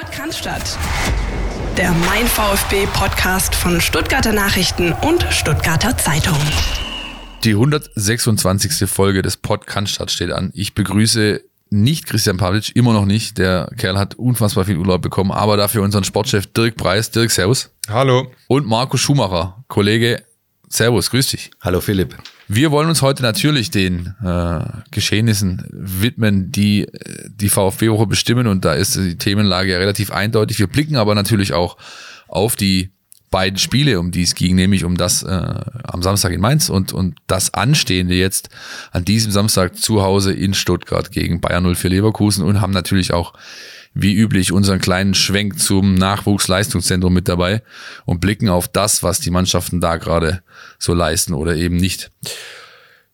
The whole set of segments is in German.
Podcast. Der Mein VfB Podcast von Stuttgarter Nachrichten und Stuttgarter Zeitung. Die 126. Folge des Podcast steht an. Ich begrüße nicht Christian Pavlic, immer noch nicht. Der Kerl hat unfassbar viel Urlaub bekommen, aber dafür unseren Sportchef Dirk Preis. Dirk, Servus. Hallo. Und Marco Schumacher, Kollege. Servus, grüß dich. Hallo Philipp. Wir wollen uns heute natürlich den äh, Geschehnissen widmen, die äh, die VfB-Woche bestimmen und da ist die Themenlage ja relativ eindeutig. Wir blicken aber natürlich auch auf die beiden Spiele, um die es ging, nämlich um das äh, am Samstag in Mainz und, und das Anstehende jetzt an diesem Samstag zu Hause in Stuttgart gegen Bayern 04 Leverkusen und haben natürlich auch wie üblich unseren kleinen Schwenk zum Nachwuchsleistungszentrum mit dabei und blicken auf das, was die Mannschaften da gerade so leisten oder eben nicht.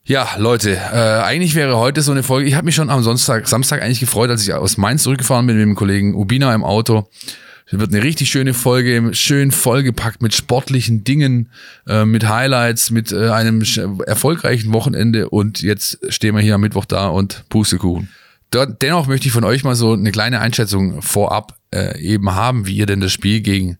Ja, Leute, äh, eigentlich wäre heute so eine Folge. Ich habe mich schon am Sonntag, Samstag eigentlich gefreut, als ich aus Mainz zurückgefahren bin mit dem Kollegen Ubina im Auto. Es wird eine richtig schöne Folge, schön vollgepackt mit sportlichen Dingen, äh, mit Highlights, mit äh, einem erfolgreichen Wochenende und jetzt stehen wir hier am Mittwoch da und Pustekuchen. Dort, dennoch möchte ich von euch mal so eine kleine Einschätzung vorab äh, eben haben, wie ihr denn das Spiel gegen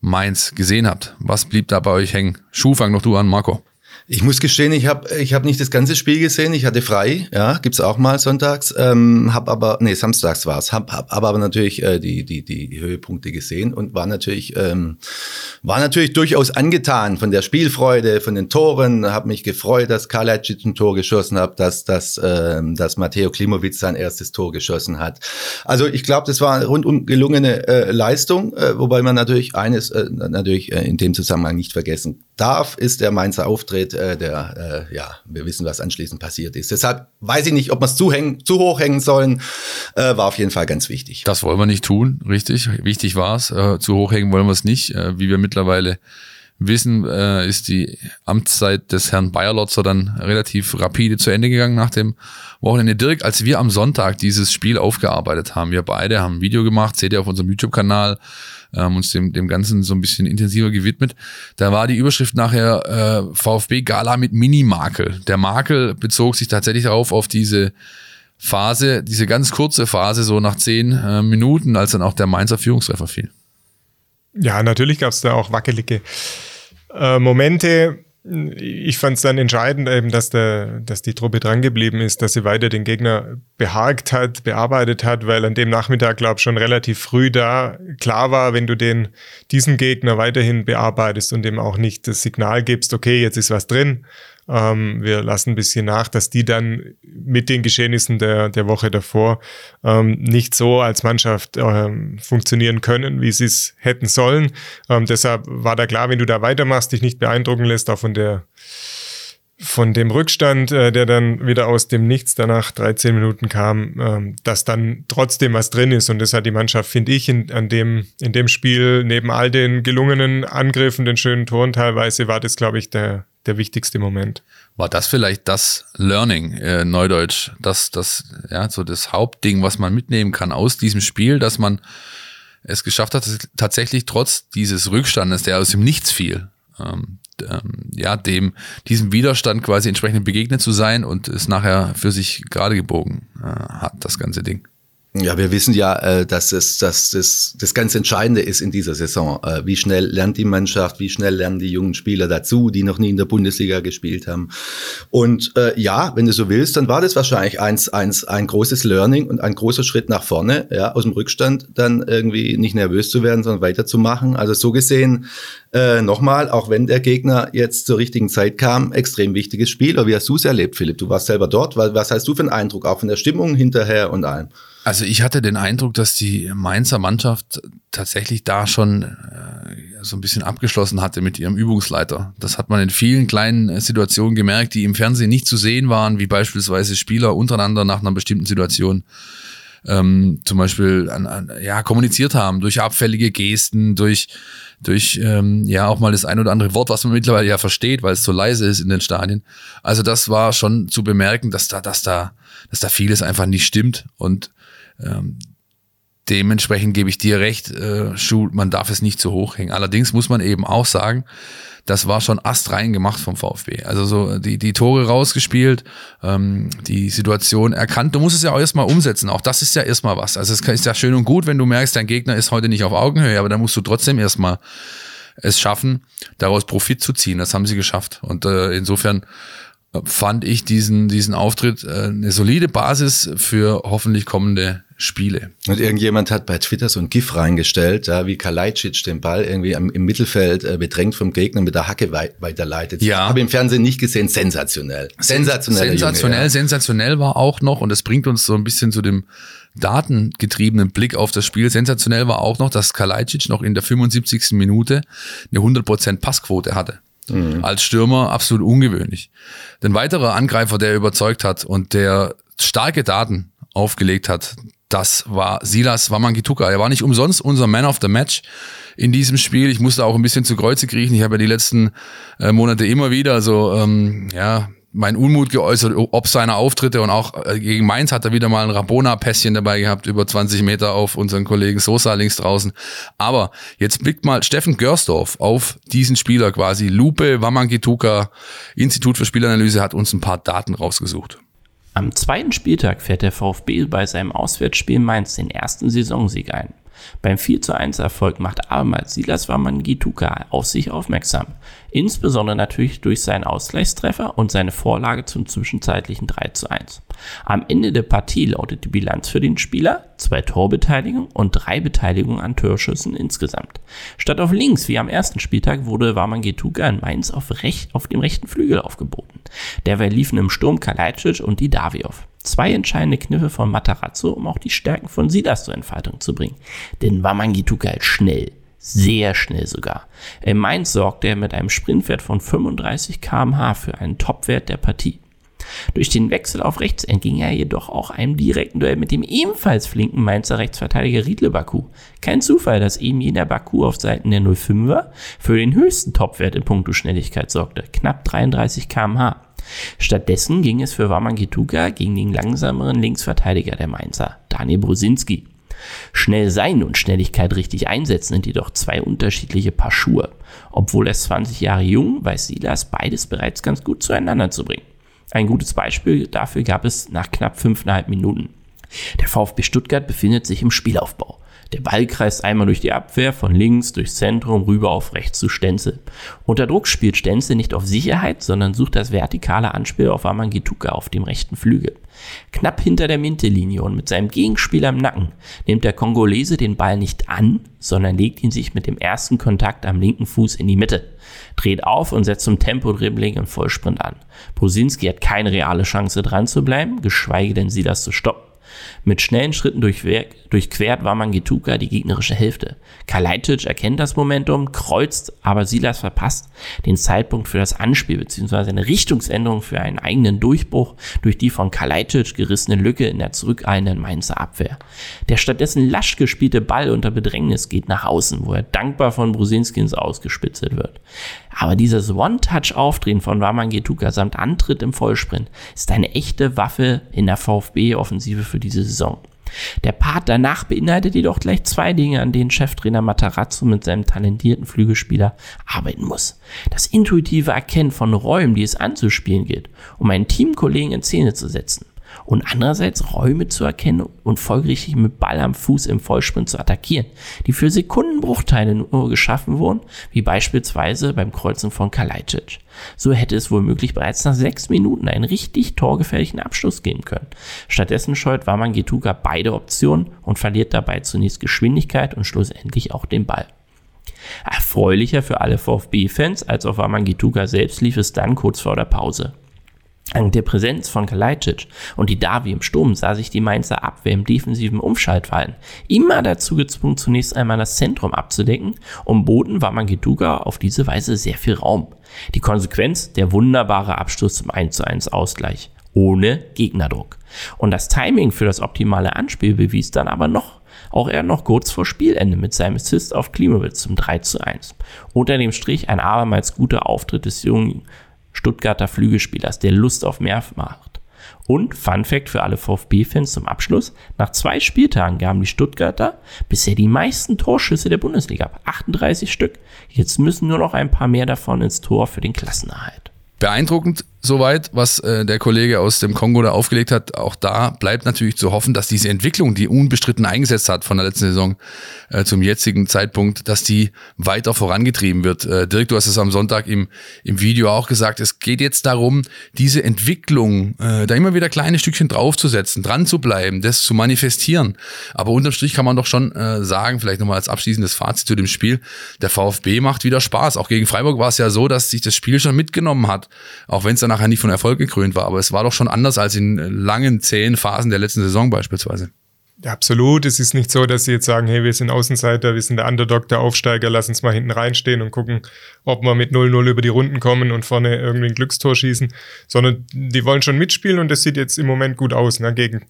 Mainz gesehen habt. Was blieb da bei euch hängen? Schuh, fang noch du an, Marco. Ich muss gestehen, ich habe ich hab nicht das ganze Spiel gesehen. Ich hatte frei, ja, gibt's auch mal sonntags. Ähm, hab aber, nee, samstags war's. Hab, hab aber natürlich äh, die, die, die Höhepunkte gesehen und war natürlich, ähm, war natürlich durchaus angetan von der Spielfreude, von den Toren. Hab mich gefreut, dass Kalacic ein Tor geschossen hat, dass, dass, ähm, dass Matteo Klimowitz sein erstes Tor geschossen hat. Also ich glaube, das war eine rundum gelungene äh, Leistung, äh, wobei man natürlich eines äh, natürlich äh, in dem Zusammenhang nicht vergessen darf, ist der Mainzer Auftritt, äh, der, äh, ja, wir wissen, was anschließend passiert ist. Deshalb weiß ich nicht, ob wir es zu, zu hoch hängen sollen, äh, war auf jeden Fall ganz wichtig. Das wollen wir nicht tun, richtig. Wichtig war es. Äh, zu hoch hängen wollen wir es nicht. Äh, wie wir mittlerweile wissen, äh, ist die Amtszeit des Herrn Bayerlotzer dann relativ rapide zu Ende gegangen nach dem Wochenende. Dirk, als wir am Sonntag dieses Spiel aufgearbeitet haben, wir beide haben ein Video gemacht, seht ihr auf unserem YouTube-Kanal, ähm, uns dem, dem Ganzen so ein bisschen intensiver gewidmet. Da war die Überschrift nachher äh, VfB Gala mit Mini-Makel. Der Makel bezog sich tatsächlich darauf, auf diese Phase, diese ganz kurze Phase, so nach zehn äh, Minuten, als dann auch der Mainzer Führungstreffer fiel. Ja, natürlich gab es da auch wackelige äh, Momente ich fand es dann entscheidend eben, dass, der, dass die Truppe drangeblieben ist, dass sie weiter den Gegner behagt hat, bearbeitet hat, weil an dem Nachmittag, glaube ich, schon relativ früh da klar war, wenn du den, diesen Gegner weiterhin bearbeitest und dem auch nicht das Signal gibst, okay, jetzt ist was drin, ähm, wir lassen ein bisschen nach, dass die dann mit den Geschehnissen der, der Woche davor ähm, nicht so als Mannschaft ähm, funktionieren können, wie sie es hätten sollen. Ähm, deshalb war da klar, wenn du da weitermachst, dich nicht beeindrucken lässt, auch von der von dem Rückstand, äh, der dann wieder aus dem Nichts danach 13 Minuten kam, ähm, dass dann trotzdem was drin ist. Und das hat die Mannschaft, finde ich, in, an dem, in dem Spiel, neben all den gelungenen Angriffen, den schönen Toren teilweise, war das, glaube ich, der, der wichtigste Moment. War das vielleicht das Learning, äh, Neudeutsch, das, das, ja, so das Hauptding, was man mitnehmen kann aus diesem Spiel, dass man es geschafft hat, tatsächlich trotz dieses Rückstandes, der aus dem Nichts fiel, ähm, ähm, ja, dem, diesem Widerstand quasi entsprechend begegnet zu sein und es nachher für sich gerade gebogen äh, hat, das ganze Ding. Ja, wir wissen ja, äh, dass es dass das, das ganz Entscheidende ist in dieser Saison. Äh, wie schnell lernt die Mannschaft, wie schnell lernen die jungen Spieler dazu, die noch nie in der Bundesliga gespielt haben. Und äh, ja, wenn du so willst, dann war das wahrscheinlich eins, eins, ein großes Learning und ein großer Schritt nach vorne, ja, aus dem Rückstand dann irgendwie nicht nervös zu werden, sondern weiterzumachen. Also so gesehen, äh, nochmal, auch wenn der Gegner jetzt zur richtigen Zeit kam, extrem wichtiges Spiel. Aber wie hast du es erlebt, Philipp? Du warst selber dort. Was hast du für einen Eindruck, auch von der Stimmung hinterher und allem? Also ich hatte den Eindruck, dass die Mainzer Mannschaft tatsächlich da schon äh, so ein bisschen abgeschlossen hatte mit ihrem Übungsleiter. Das hat man in vielen kleinen äh, Situationen gemerkt, die im Fernsehen nicht zu sehen waren, wie beispielsweise Spieler untereinander nach einer bestimmten Situation ähm, zum Beispiel an, an, ja kommuniziert haben durch abfällige Gesten, durch durch ähm, ja auch mal das ein oder andere Wort, was man mittlerweile ja versteht, weil es so leise ist in den Stadien. Also das war schon zu bemerken, dass da dass da dass da vieles einfach nicht stimmt und ähm, dementsprechend gebe ich dir recht, äh, Schuh, man darf es nicht zu hoch hängen. Allerdings muss man eben auch sagen, das war schon astrein gemacht vom VfB. Also so die, die Tore rausgespielt, ähm, die Situation erkannt. Du musst es ja auch erstmal umsetzen. Auch das ist ja erstmal was. Also es ist ja schön und gut, wenn du merkst, dein Gegner ist heute nicht auf Augenhöhe, aber dann musst du trotzdem erstmal es schaffen, daraus Profit zu ziehen. Das haben sie geschafft. Und äh, insofern fand ich diesen, diesen Auftritt äh, eine solide Basis für hoffentlich kommende Spiele. Und irgendjemand hat bei Twitter so ein GIF reingestellt, ja, wie Kalajdzic den Ball irgendwie im, im Mittelfeld äh, bedrängt vom Gegner mit der Hacke wei weiterleitet. Ja. Habe im Fernsehen nicht gesehen, sensationell. Sensationell. Sensationell, Junge, ja. sensationell war auch noch, und das bringt uns so ein bisschen zu dem datengetriebenen Blick auf das Spiel. Sensationell war auch noch, dass Kalajdzic noch in der 75. Minute eine 100% Passquote hatte. Mhm. Als Stürmer absolut ungewöhnlich. Ein weiterer Angreifer, der überzeugt hat und der starke Daten aufgelegt hat, das war Silas Wamangituka. Er war nicht umsonst unser Man of the Match in diesem Spiel. Ich musste auch ein bisschen zu Kreuze kriechen. Ich habe ja die letzten äh, Monate immer wieder so, ähm, ja, mein Unmut geäußert, ob seine Auftritte und auch äh, gegen Mainz hat er wieder mal ein Rabona-Pässchen dabei gehabt, über 20 Meter auf unseren Kollegen Sosa links draußen. Aber jetzt blickt mal Steffen Görsdorf auf diesen Spieler quasi. Lupe Wamangituka, Institut für Spielanalyse, hat uns ein paar Daten rausgesucht. Am zweiten Spieltag fährt der VfB bei seinem Auswärtsspiel Mainz den ersten Saisonsieg ein. Beim 4 zu 1 Erfolg macht abermals Silas Wamangituka auf sich aufmerksam. Insbesondere natürlich durch seinen Ausgleichstreffer und seine Vorlage zum zwischenzeitlichen 3 zu 1. Am Ende der Partie lautet die Bilanz für den Spieler zwei Torbeteiligungen und drei Beteiligungen an Torschüssen insgesamt. Statt auf links wie am ersten Spieltag wurde Wamangituka in Mainz auf, recht, auf dem rechten Flügel aufgeboten. Derweil liefen im Sturm Kalajdzic und die Daviov. Zwei entscheidende Kniffe von Matarazzo, um auch die Stärken von Silas zur Entfaltung zu bringen. Denn Wamangituka ist schnell, sehr schnell sogar. In Mainz sorgte er mit einem Sprintwert von 35 kmh für einen Topwert der Partie. Durch den Wechsel auf rechts entging er jedoch auch einem direkten Duell mit dem ebenfalls flinken Mainzer Rechtsverteidiger Riedle Baku. Kein Zufall, dass eben jener Baku auf Seiten der 05er für den höchsten Topwert in puncto Schnelligkeit sorgte, knapp 33 kmh. Stattdessen ging es für Wamangituka gegen den langsameren Linksverteidiger der Mainzer, Daniel Brusinski. Schnell sein und Schnelligkeit richtig einsetzen sind jedoch zwei unterschiedliche Paar Schuhe. Obwohl er 20 Jahre jung, weiß Silas beides bereits ganz gut zueinander zu bringen. Ein gutes Beispiel dafür gab es nach knapp fünfeinhalb Minuten. Der VfB Stuttgart befindet sich im Spielaufbau. Der Ball kreist einmal durch die Abwehr, von links durchs Zentrum rüber auf rechts zu Stenzel. Unter Druck spielt Stenzel nicht auf Sicherheit, sondern sucht das vertikale Anspiel auf Amangituka auf dem rechten Flügel. Knapp hinter der Mintelinie und mit seinem Gegenspieler im Nacken nimmt der Kongolese den Ball nicht an, sondern legt ihn sich mit dem ersten Kontakt am linken Fuß in die Mitte, dreht auf und setzt zum Tempo-Dribbling im Vollsprint an. Brusinski hat keine reale Chance dran zu bleiben, geschweige denn sie das zu stoppen. Mit schnellen Schritten durchquert war Mangituka die gegnerische Hälfte. Kalajdzic erkennt das Momentum, kreuzt, aber Silas verpasst den Zeitpunkt für das Anspiel bzw. eine Richtungsänderung für einen eigenen Durchbruch durch die von Kalajdzic gerissene Lücke in der zurückeilenden Mainzer Abwehr. Der stattdessen lasch gespielte Ball unter Bedrängnis geht nach außen, wo er dankbar von Brusinski ins Ausgespitzelt wird. Aber dieses One-Touch-Aufdrehen von Wamangituka samt Antritt im Vollsprint ist eine echte Waffe in der VfB-Offensive für diese Saison. Der Part danach beinhaltet jedoch gleich zwei Dinge, an denen Cheftrainer Matarazzo mit seinem talentierten Flügelspieler arbeiten muss. Das intuitive Erkennen von Räumen, die es anzuspielen gilt, um einen Teamkollegen in Szene zu setzen und andererseits Räume zu erkennen und folgerichtig mit Ball am Fuß im Vollsprint zu attackieren, die für Sekundenbruchteile nur geschaffen wurden, wie beispielsweise beim Kreuzen von Kalajdzic. So hätte es womöglich bereits nach sechs Minuten einen richtig torgefährlichen Abschluss geben können. Stattdessen scheut Waman Getuga beide Optionen und verliert dabei zunächst Geschwindigkeit und schlussendlich auch den Ball. Erfreulicher für alle VfB-Fans als auf Wamangituka selbst lief es dann kurz vor der Pause. Dank der Präsenz von Kalajdzic und die Davi im Sturm sah sich die Mainzer Abwehr im defensiven Umschaltverhalten immer dazu gezwungen, zunächst einmal das Zentrum abzudecken und boten war Mangetuga auf diese Weise sehr viel Raum. Die Konsequenz, der wunderbare Abschluss zum 1 zu 1 Ausgleich. Ohne Gegnerdruck. Und das Timing für das optimale Anspiel bewies dann aber noch auch er noch kurz vor Spielende mit seinem Assist auf Klimowitz zum 3 zu 1. Unter dem Strich ein abermals guter Auftritt des jungen Stuttgarter Flügelspielers, der Lust auf mehr macht. Und Fun Fact für alle VfB-Fans zum Abschluss. Nach zwei Spieltagen gaben die Stuttgarter bisher die meisten Torschüsse der Bundesliga ab. 38 Stück. Jetzt müssen nur noch ein paar mehr davon ins Tor für den Klassenerhalt. Beeindruckend soweit, was äh, der Kollege aus dem Kongo da aufgelegt hat. Auch da bleibt natürlich zu hoffen, dass diese Entwicklung, die unbestritten eingesetzt hat von der letzten Saison äh, zum jetzigen Zeitpunkt, dass die weiter vorangetrieben wird. Äh, Dirk, du hast es am Sonntag im, im Video auch gesagt, es geht jetzt darum, diese Entwicklung, äh, da immer wieder kleine Stückchen draufzusetzen, dran zu bleiben, das zu manifestieren. Aber unterm Strich kann man doch schon äh, sagen, vielleicht nochmal als abschließendes Fazit zu dem Spiel, der VfB macht wieder Spaß. Auch gegen Freiburg war es ja so, dass sich das Spiel schon mitgenommen hat, auch wenn es dann nachher nicht von Erfolg gekrönt war. Aber es war doch schon anders als in langen, zähen Phasen der letzten Saison beispielsweise. Ja, absolut. Es ist nicht so, dass sie jetzt sagen, hey, wir sind Außenseiter, wir sind der Underdog, der Aufsteiger, lass uns mal hinten reinstehen und gucken, ob wir mit 0-0 über die Runden kommen und vorne irgendwie ein Glückstor schießen, sondern die wollen schon mitspielen und das sieht jetzt im Moment gut aus. Ne? Gegen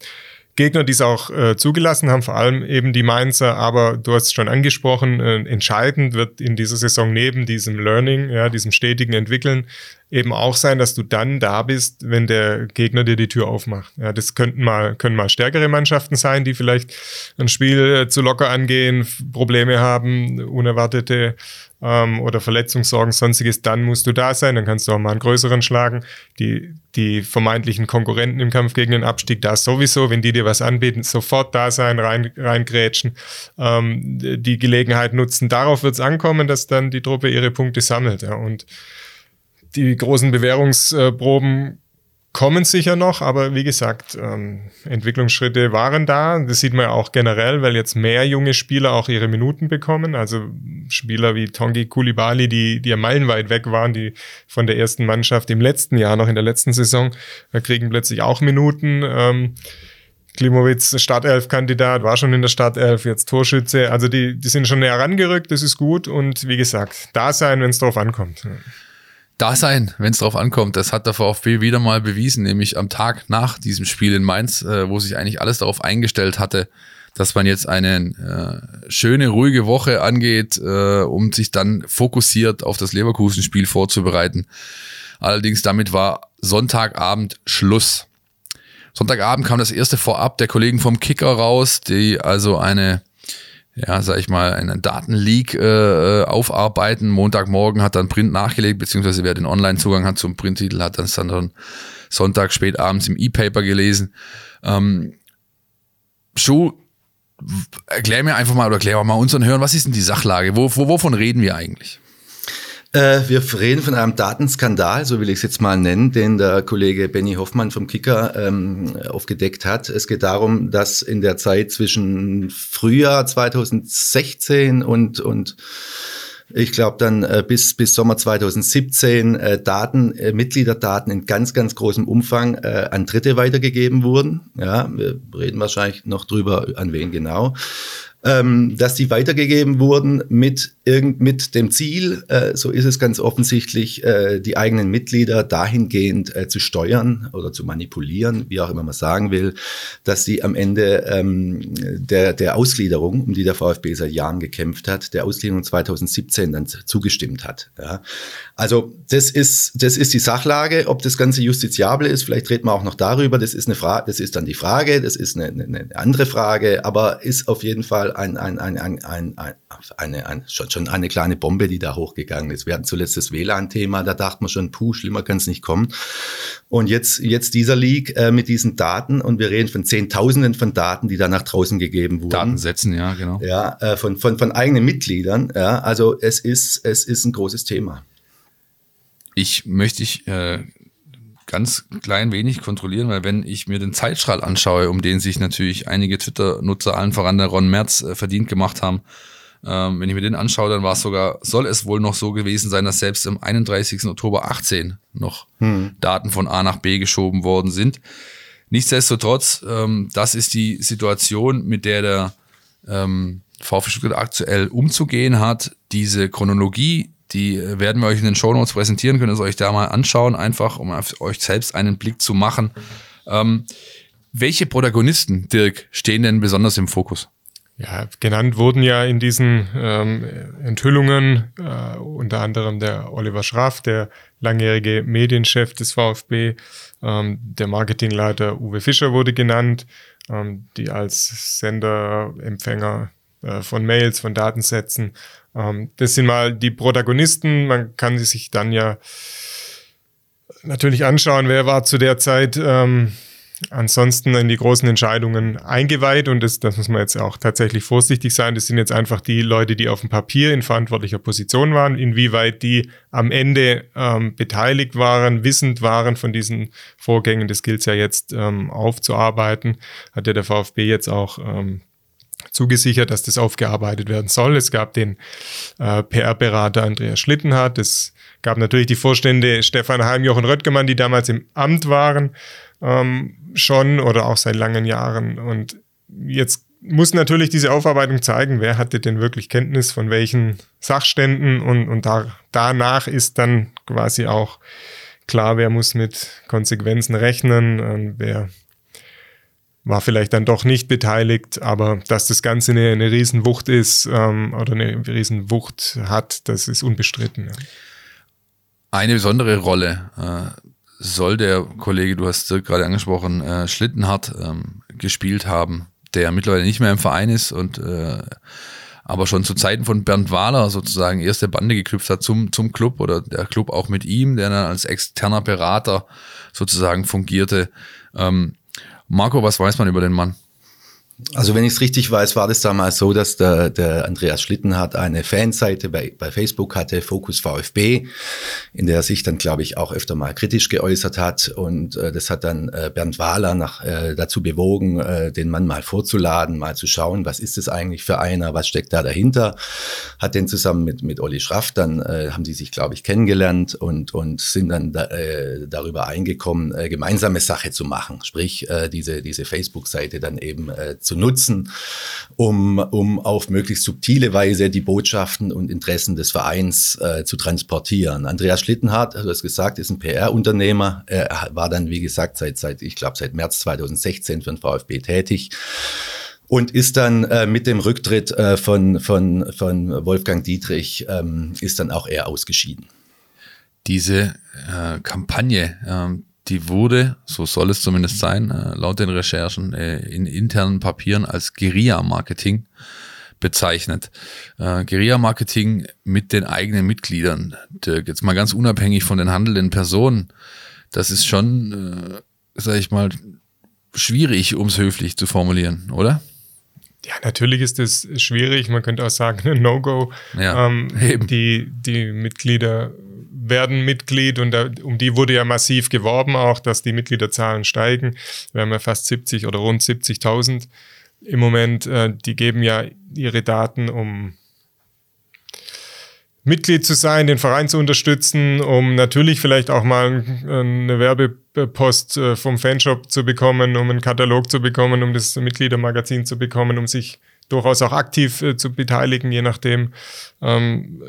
Gegner, die es auch äh, zugelassen haben, vor allem eben die Mainzer, aber du hast es schon angesprochen, äh, entscheidend wird in dieser Saison neben diesem Learning, ja, diesem stetigen Entwickeln, eben auch sein, dass du dann da bist, wenn der Gegner dir die Tür aufmacht. Ja, das könnten mal, können mal stärkere Mannschaften sein, die vielleicht ein Spiel äh, zu locker angehen, Probleme haben, unerwartete ähm, oder Verletzungssorgen, sonstiges, dann musst du da sein, dann kannst du auch mal einen größeren schlagen. Die, die vermeintlichen Konkurrenten im Kampf gegen den Abstieg, da sowieso, wenn die dir was anbieten, sofort da sein, rein, reingrätschen, ähm, die Gelegenheit nutzen. Darauf wird es ankommen, dass dann die Truppe ihre Punkte sammelt. Ja. Und die großen Bewährungsproben kommen sicher noch, aber wie gesagt, ähm, Entwicklungsschritte waren da. Das sieht man ja auch generell, weil jetzt mehr junge Spieler auch ihre Minuten bekommen. Also Spieler wie Tongi Kulibali, die, die ja meilenweit weg waren, die von der ersten Mannschaft im letzten Jahr, noch in der letzten Saison, kriegen plötzlich auch Minuten. Ähm, Klimowitz, Startelf-Kandidat, war schon in der Startelf, jetzt Torschütze. Also die, die sind schon näher rangerückt, das ist gut. Und wie gesagt, da sein, wenn es drauf ankommt da sein, wenn es drauf ankommt. Das hat der VfB wieder mal bewiesen, nämlich am Tag nach diesem Spiel in Mainz, äh, wo sich eigentlich alles darauf eingestellt hatte, dass man jetzt eine äh, schöne, ruhige Woche angeht, äh, um sich dann fokussiert auf das Leverkusen-Spiel vorzubereiten. Allerdings damit war Sonntagabend Schluss. Sonntagabend kam das erste Vorab der Kollegen vom Kicker raus, die also eine ja, sag ich mal, einen Datenleak äh, äh, aufarbeiten. Montagmorgen hat dann Print nachgelegt, beziehungsweise wer den Online-Zugang hat zum Printtitel, hat dann, dann Sonntag spät abends im E-Paper gelesen. Ähm, Schuh, erklär mir einfach mal oder erklär mal unseren Hörern, was ist denn die Sachlage? Wo, wo, wovon reden wir eigentlich? Äh, wir reden von einem Datenskandal, so will ich es jetzt mal nennen, den der Kollege Benny Hoffmann vom Kicker ähm, aufgedeckt hat. Es geht darum, dass in der Zeit zwischen Frühjahr 2016 und, und ich glaube dann äh, bis, bis Sommer 2017 äh, Daten, äh, Mitgliederdaten in ganz, ganz großem Umfang äh, an Dritte weitergegeben wurden. Ja, wir reden wahrscheinlich noch drüber, an wen genau ähm, dass die weitergegeben wurden mit, irgend, mit dem Ziel, äh, so ist es ganz offensichtlich, äh, die eigenen Mitglieder dahingehend äh, zu steuern oder zu manipulieren, wie auch immer man sagen will, dass sie am Ende ähm, der, der Ausgliederung, um die der VfB seit Jahren gekämpft hat, der Ausgliederung 2017 dann zugestimmt hat. Ja. Also das ist, das ist die Sachlage. Ob das Ganze justiziabel ist, vielleicht reden wir auch noch darüber. Das ist eine Frage, das ist dann die Frage, das ist eine, eine, eine andere Frage, aber ist auf jeden Fall ein, ein, ein, ein, ein, ein, eine, ein, schon, schon eine kleine Bombe, die da hochgegangen ist. Wir hatten zuletzt das WLAN-Thema, da dachte man schon, puh, schlimmer kann es nicht kommen. Und jetzt, jetzt dieser Leak äh, mit diesen Daten und wir reden von Zehntausenden von Daten, die da nach draußen gegeben wurden. Datensätzen, ja, genau. Ja, äh, von, von, von eigenen Mitgliedern. Ja, also es ist, es ist ein großes Thema. Ich möchte ich äh, ganz klein wenig kontrollieren, weil wenn ich mir den Zeitstrahl anschaue, um den sich natürlich einige Twitter-Nutzer, allen voran der Ron Merz, äh, verdient gemacht haben, ähm, wenn ich mir den anschaue, dann war es sogar, soll es wohl noch so gewesen sein, dass selbst am 31. Oktober 18 noch hm. Daten von A nach B geschoben worden sind. Nichtsdestotrotz, ähm, das ist die Situation, mit der der ähm, VfB Stuttgart aktuell umzugehen hat. Diese Chronologie, die äh, werden wir euch in den Show Notes präsentieren, könnt ihr es euch da mal anschauen, einfach um euch selbst einen Blick zu machen. Ähm, welche Protagonisten, Dirk, stehen denn besonders im Fokus? Ja, genannt wurden ja in diesen ähm, Enthüllungen äh, unter anderem der Oliver Schraff, der langjährige Medienchef des VfB, ähm, der Marketingleiter Uwe Fischer wurde genannt, ähm, die als Senderempfänger äh, von Mails, von Datensätzen. Ähm, das sind mal die Protagonisten. Man kann sich dann ja natürlich anschauen, wer war zu der Zeit ähm, ansonsten in die großen Entscheidungen eingeweiht und das, das muss man jetzt auch tatsächlich vorsichtig sein. Das sind jetzt einfach die Leute, die auf dem Papier in verantwortlicher Position waren. Inwieweit die am Ende ähm, beteiligt waren, wissend waren von diesen Vorgängen, das gilt ja jetzt ähm, aufzuarbeiten. Hat ja der VfB jetzt auch ähm, zugesichert, dass das aufgearbeitet werden soll. Es gab den äh, PR-Berater Andreas Schlittenhardt. Es gab natürlich die Vorstände Stefan Heim, Jochen Röttgemann, die damals im Amt waren ähm, schon oder auch seit langen Jahren. Und jetzt muss natürlich diese Aufarbeitung zeigen, wer hatte denn wirklich Kenntnis von welchen Sachständen und, und da, danach ist dann quasi auch klar, wer muss mit Konsequenzen rechnen, und wer war vielleicht dann doch nicht beteiligt, aber dass das Ganze eine, eine Riesenwucht ist ähm, oder eine Riesenwucht hat, das ist unbestritten. Ja. Eine besondere Rolle äh, soll der Kollege, du hast gerade angesprochen, äh, Schlittenhardt ähm, gespielt haben, der mittlerweile nicht mehr im Verein ist und äh, aber schon zu Zeiten von Bernd Wahler sozusagen erste Bande geknüpft hat zum, zum Club oder der Club auch mit ihm, der dann als externer Berater sozusagen fungierte. Ähm, Marco, was weiß man über den Mann? Also wenn ich es richtig weiß, war das damals so, dass der, der Andreas Schlittenhardt eine Fanseite bei, bei Facebook hatte, Focus VfB, in der er sich dann, glaube ich, auch öfter mal kritisch geäußert hat. Und äh, das hat dann äh, Bernd Wahler nach, äh, dazu bewogen, äh, den Mann mal vorzuladen, mal zu schauen, was ist es eigentlich für einer, was steckt da dahinter. Hat den zusammen mit, mit Olli Schraff, dann äh, haben die sich, glaube ich, kennengelernt und, und sind dann da, äh, darüber eingekommen, äh, gemeinsame Sache zu machen. Sprich, äh, diese, diese Facebook-Seite dann eben äh, zu nutzen, um, um auf möglichst subtile Weise die Botschaften und Interessen des Vereins äh, zu transportieren. Andreas Schlittenhardt, du hast gesagt, ist ein PR-Unternehmer. Er war dann, wie gesagt, seit, seit ich glaube, seit März 2016 für den VfB tätig und ist dann äh, mit dem Rücktritt äh, von, von, von Wolfgang Dietrich, ähm, ist dann auch er ausgeschieden. Diese äh, Kampagne, ähm, die wurde, so soll es zumindest sein, äh, laut den Recherchen äh, in internen Papieren als Guerilla-Marketing bezeichnet. Äh, Guerilla-Marketing mit den eigenen Mitgliedern. Dirk, jetzt mal ganz unabhängig von den handelnden Personen, das ist schon, äh, sag ich mal, schwierig, um es höflich zu formulieren, oder? Ja, natürlich ist es schwierig. Man könnte auch sagen, ein No-Go. Ja, ähm, die, die Mitglieder werden Mitglied und da, um die wurde ja massiv geworben, auch dass die Mitgliederzahlen steigen. Wir haben ja fast 70 oder rund 70.000 im Moment. Äh, die geben ja ihre Daten, um Mitglied zu sein, den Verein zu unterstützen, um natürlich vielleicht auch mal eine Werbepost äh, vom Fanshop zu bekommen, um einen Katalog zu bekommen, um das Mitgliedermagazin zu bekommen, um sich durchaus auch aktiv äh, zu beteiligen, je nachdem, ähm,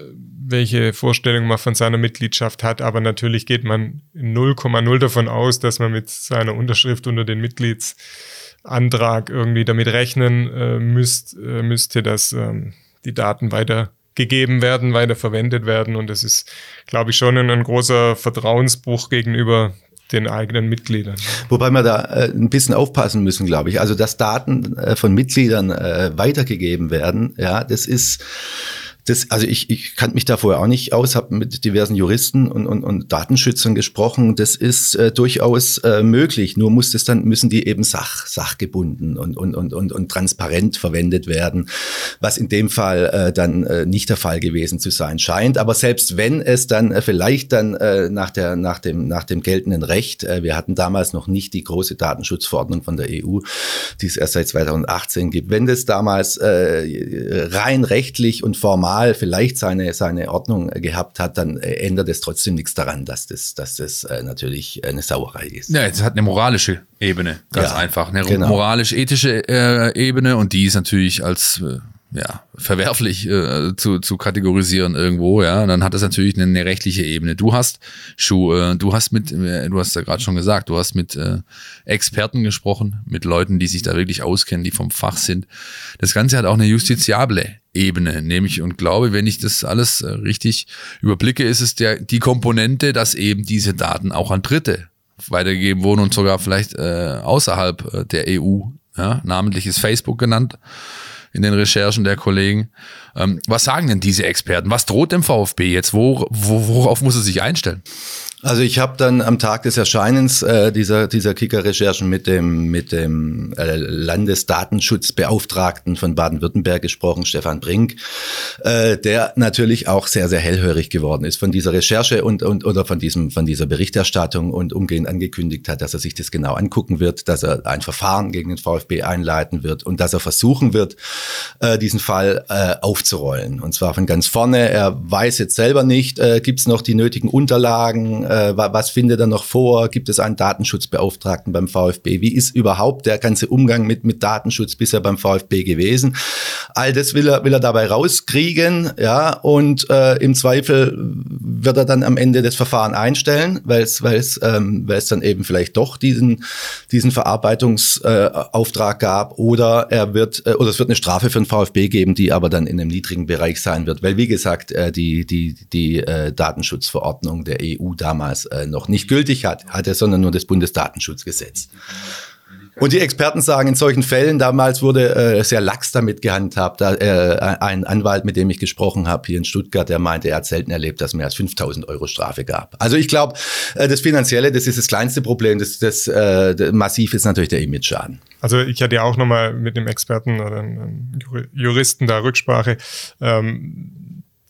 welche Vorstellung man von seiner Mitgliedschaft hat. Aber natürlich geht man 0,0 davon aus, dass man mit seiner Unterschrift unter den Mitgliedsantrag irgendwie damit rechnen äh, müsst, äh, müsste, dass ähm, die Daten weitergegeben werden, weiter verwendet werden. Und das ist, glaube ich, schon ein, ein großer Vertrauensbruch gegenüber den eigenen Mitgliedern. Wobei wir da äh, ein bisschen aufpassen müssen, glaube ich. Also, dass Daten äh, von Mitgliedern äh, weitergegeben werden, ja, das ist das, also ich, ich kannte mich da vorher auch nicht aus, habe mit diversen Juristen und, und, und Datenschützern gesprochen. Das ist äh, durchaus äh, möglich. Nur muss das dann müssen die eben sach, sachgebunden und, und, und, und, und transparent verwendet werden, was in dem Fall äh, dann äh, nicht der Fall gewesen zu sein scheint. Aber selbst wenn es dann äh, vielleicht dann äh, nach der nach dem nach dem geltenden Recht, äh, wir hatten damals noch nicht die große Datenschutzverordnung von der EU, die es erst seit 2018 gibt. Wenn das damals äh, rein rechtlich und formal formal vielleicht seine, seine Ordnung gehabt hat, dann äh, ändert es trotzdem nichts daran, dass das, dass das äh, natürlich eine Sauerei ist. Ja, es hat eine moralische Ebene, ganz ja, einfach. Eine genau. moralisch-ethische äh, Ebene und die ist natürlich als äh, ja, verwerflich äh, zu, zu kategorisieren irgendwo, ja. Und dann hat das natürlich eine, eine rechtliche Ebene. Du hast, Schuh, äh, du hast mit, äh, du hast ja gerade schon gesagt, du hast mit äh, Experten gesprochen, mit Leuten, die sich da wirklich auskennen, die vom Fach sind. Das Ganze hat auch eine justiziable Ebene, nämlich und glaube, wenn ich das alles äh, richtig überblicke, ist es der die Komponente, dass eben diese Daten auch an Dritte weitergegeben wurden und sogar vielleicht äh, außerhalb äh, der EU, ja, namentlich ist Facebook genannt in den Recherchen der Kollegen. Ähm, was sagen denn diese Experten? Was droht dem VfB jetzt? Wo, wo, worauf muss er sich einstellen? Also ich habe dann am Tag des Erscheinens äh, dieser, dieser Kicker-Recherchen mit dem, mit dem äh, Landesdatenschutzbeauftragten von Baden-Württemberg gesprochen, Stefan Brink, äh, der natürlich auch sehr, sehr hellhörig geworden ist von dieser Recherche und, und oder von, diesem, von dieser Berichterstattung und umgehend angekündigt hat, dass er sich das genau angucken wird, dass er ein Verfahren gegen den VfB einleiten wird und dass er versuchen wird, äh, diesen Fall äh, aufzurollen. Und zwar von ganz vorne. Er weiß jetzt selber nicht, äh, gibt es noch die nötigen Unterlagen, äh, was findet er noch vor? Gibt es einen Datenschutzbeauftragten beim VfB? Wie ist überhaupt der ganze Umgang mit, mit Datenschutz bisher beim VfB gewesen? All das will er, will er dabei rauskriegen, ja, und äh, im Zweifel wird er dann am Ende das Verfahren einstellen, weil es, ähm, dann eben vielleicht doch diesen, diesen Verarbeitungsauftrag äh, gab oder er wird, äh, oder es wird eine Strafe für den VfB geben, die aber dann in einem niedrigen Bereich sein wird, weil wie gesagt, äh, die, die, die äh, Datenschutzverordnung der EU damals damals äh, noch nicht gültig hat, hatte, sondern nur das Bundesdatenschutzgesetz. Und die Experten sagen, in solchen Fällen, damals wurde äh, sehr lax damit gehandhabt. Da, äh, ein Anwalt, mit dem ich gesprochen habe hier in Stuttgart, der meinte, er hat selten erlebt, dass mehr als 5000 Euro Strafe gab. Also ich glaube, äh, das Finanzielle, das ist das kleinste Problem. Das, das, äh, massiv ist natürlich der Image-Schaden. Also ich hatte ja auch nochmal mit dem Experten oder einem Juristen da Rücksprache. Ähm,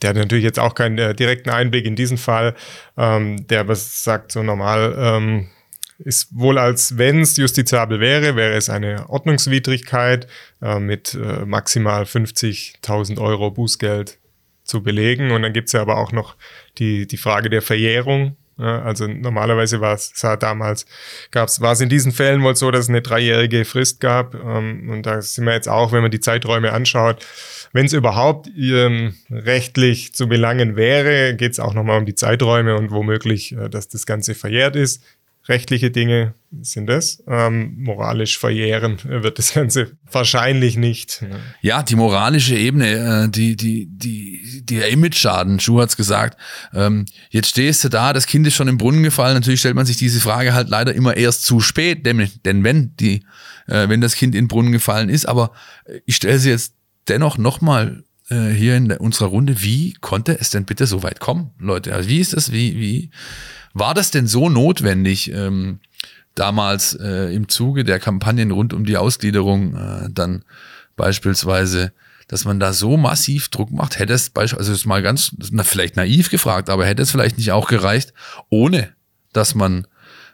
der hat natürlich jetzt auch keinen äh, direkten Einblick in diesen Fall, ähm, der aber sagt so normal, ähm, ist wohl als wenn es justiziabel wäre, wäre es eine Ordnungswidrigkeit äh, mit äh, maximal 50.000 Euro Bußgeld zu belegen. Und dann gibt es ja aber auch noch die, die Frage der Verjährung. Ja, also normalerweise war es damals, gab's, war es in diesen Fällen wohl so, dass es eine dreijährige Frist gab. Ähm, und da sind wir jetzt auch, wenn man die Zeiträume anschaut, wenn es überhaupt ähm, rechtlich zu belangen wäre, geht es auch nochmal um die Zeiträume und womöglich, äh, dass das Ganze verjährt ist. Rechtliche Dinge sind das. Ähm, moralisch verjähren wird das Ganze wahrscheinlich nicht. Ja, die moralische Ebene, äh, die, die, die, der Image-Schaden, Schuh hat's gesagt. Ähm, jetzt stehst du da, das Kind ist schon im Brunnen gefallen. Natürlich stellt man sich diese Frage halt leider immer erst zu spät, denn, denn wenn die, äh, wenn das Kind in den Brunnen gefallen ist, aber ich stelle sie jetzt dennoch nochmal äh, hier in unserer Runde, wie konnte es denn bitte so weit kommen, Leute? Also wie ist das, wie, wie war das denn so notwendig, ähm, damals äh, im Zuge der Kampagnen rund um die Ausgliederung äh, dann beispielsweise, dass man da so massiv Druck macht, hätte es beispielsweise, also ist mal ganz, na, vielleicht naiv gefragt, aber hätte es vielleicht nicht auch gereicht, ohne dass man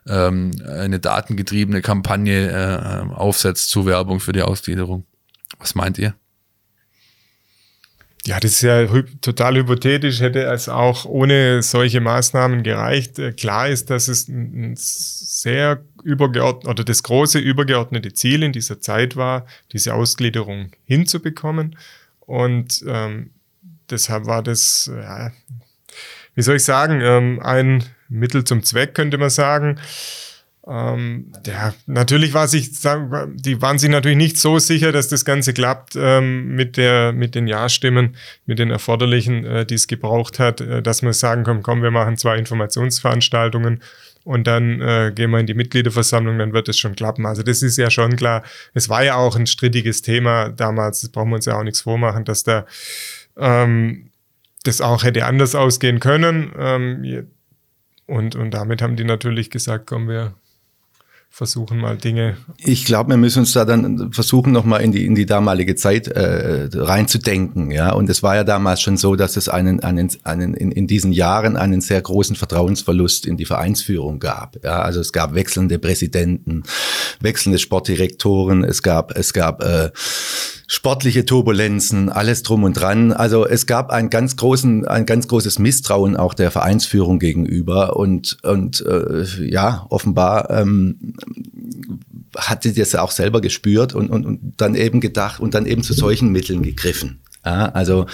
ähm, eine datengetriebene Kampagne äh, aufsetzt zur Werbung für die Ausgliederung. Was meint ihr? Ja, das ist ja total hypothetisch, hätte es auch ohne solche Maßnahmen gereicht. Äh, klar ist, dass es ein sehr übergeordnet oder das große übergeordnete Ziel in dieser Zeit war, diese Ausgliederung hinzubekommen. Und ähm, deshalb war das, ja, wie soll ich sagen, ähm, ein Mittel zum Zweck, könnte man sagen. Ähm, ja, natürlich war sich, die waren sich natürlich nicht so sicher, dass das Ganze klappt ähm, mit der, mit den Ja-Stimmen, mit den erforderlichen, äh, die es gebraucht hat, äh, dass wir sagen können, komm, wir machen zwei Informationsveranstaltungen und dann äh, gehen wir in die Mitgliederversammlung, dann wird es schon klappen. Also das ist ja schon klar. Es war ja auch ein strittiges Thema damals, das brauchen wir uns ja auch nichts vormachen, dass da ähm, das auch hätte anders ausgehen können. Ähm, und, und damit haben die natürlich gesagt, komm, wir versuchen mal Dinge. Ich glaube, wir müssen uns da dann versuchen, nochmal in die, in die damalige Zeit äh, reinzudenken. Ja? Und es war ja damals schon so, dass es einen, einen, einen in, in diesen Jahren einen sehr großen Vertrauensverlust in die Vereinsführung gab. Ja? Also es gab wechselnde Präsidenten, wechselnde Sportdirektoren, es gab, es gab äh, sportliche Turbulenzen, alles drum und dran. Also es gab einen ganz großen, ein ganz großes Misstrauen auch der Vereinsführung gegenüber und und äh, ja offenbar ähm, hat sie das auch selber gespürt und, und, und dann eben gedacht und dann eben zu solchen Mitteln gegriffen. Ja, also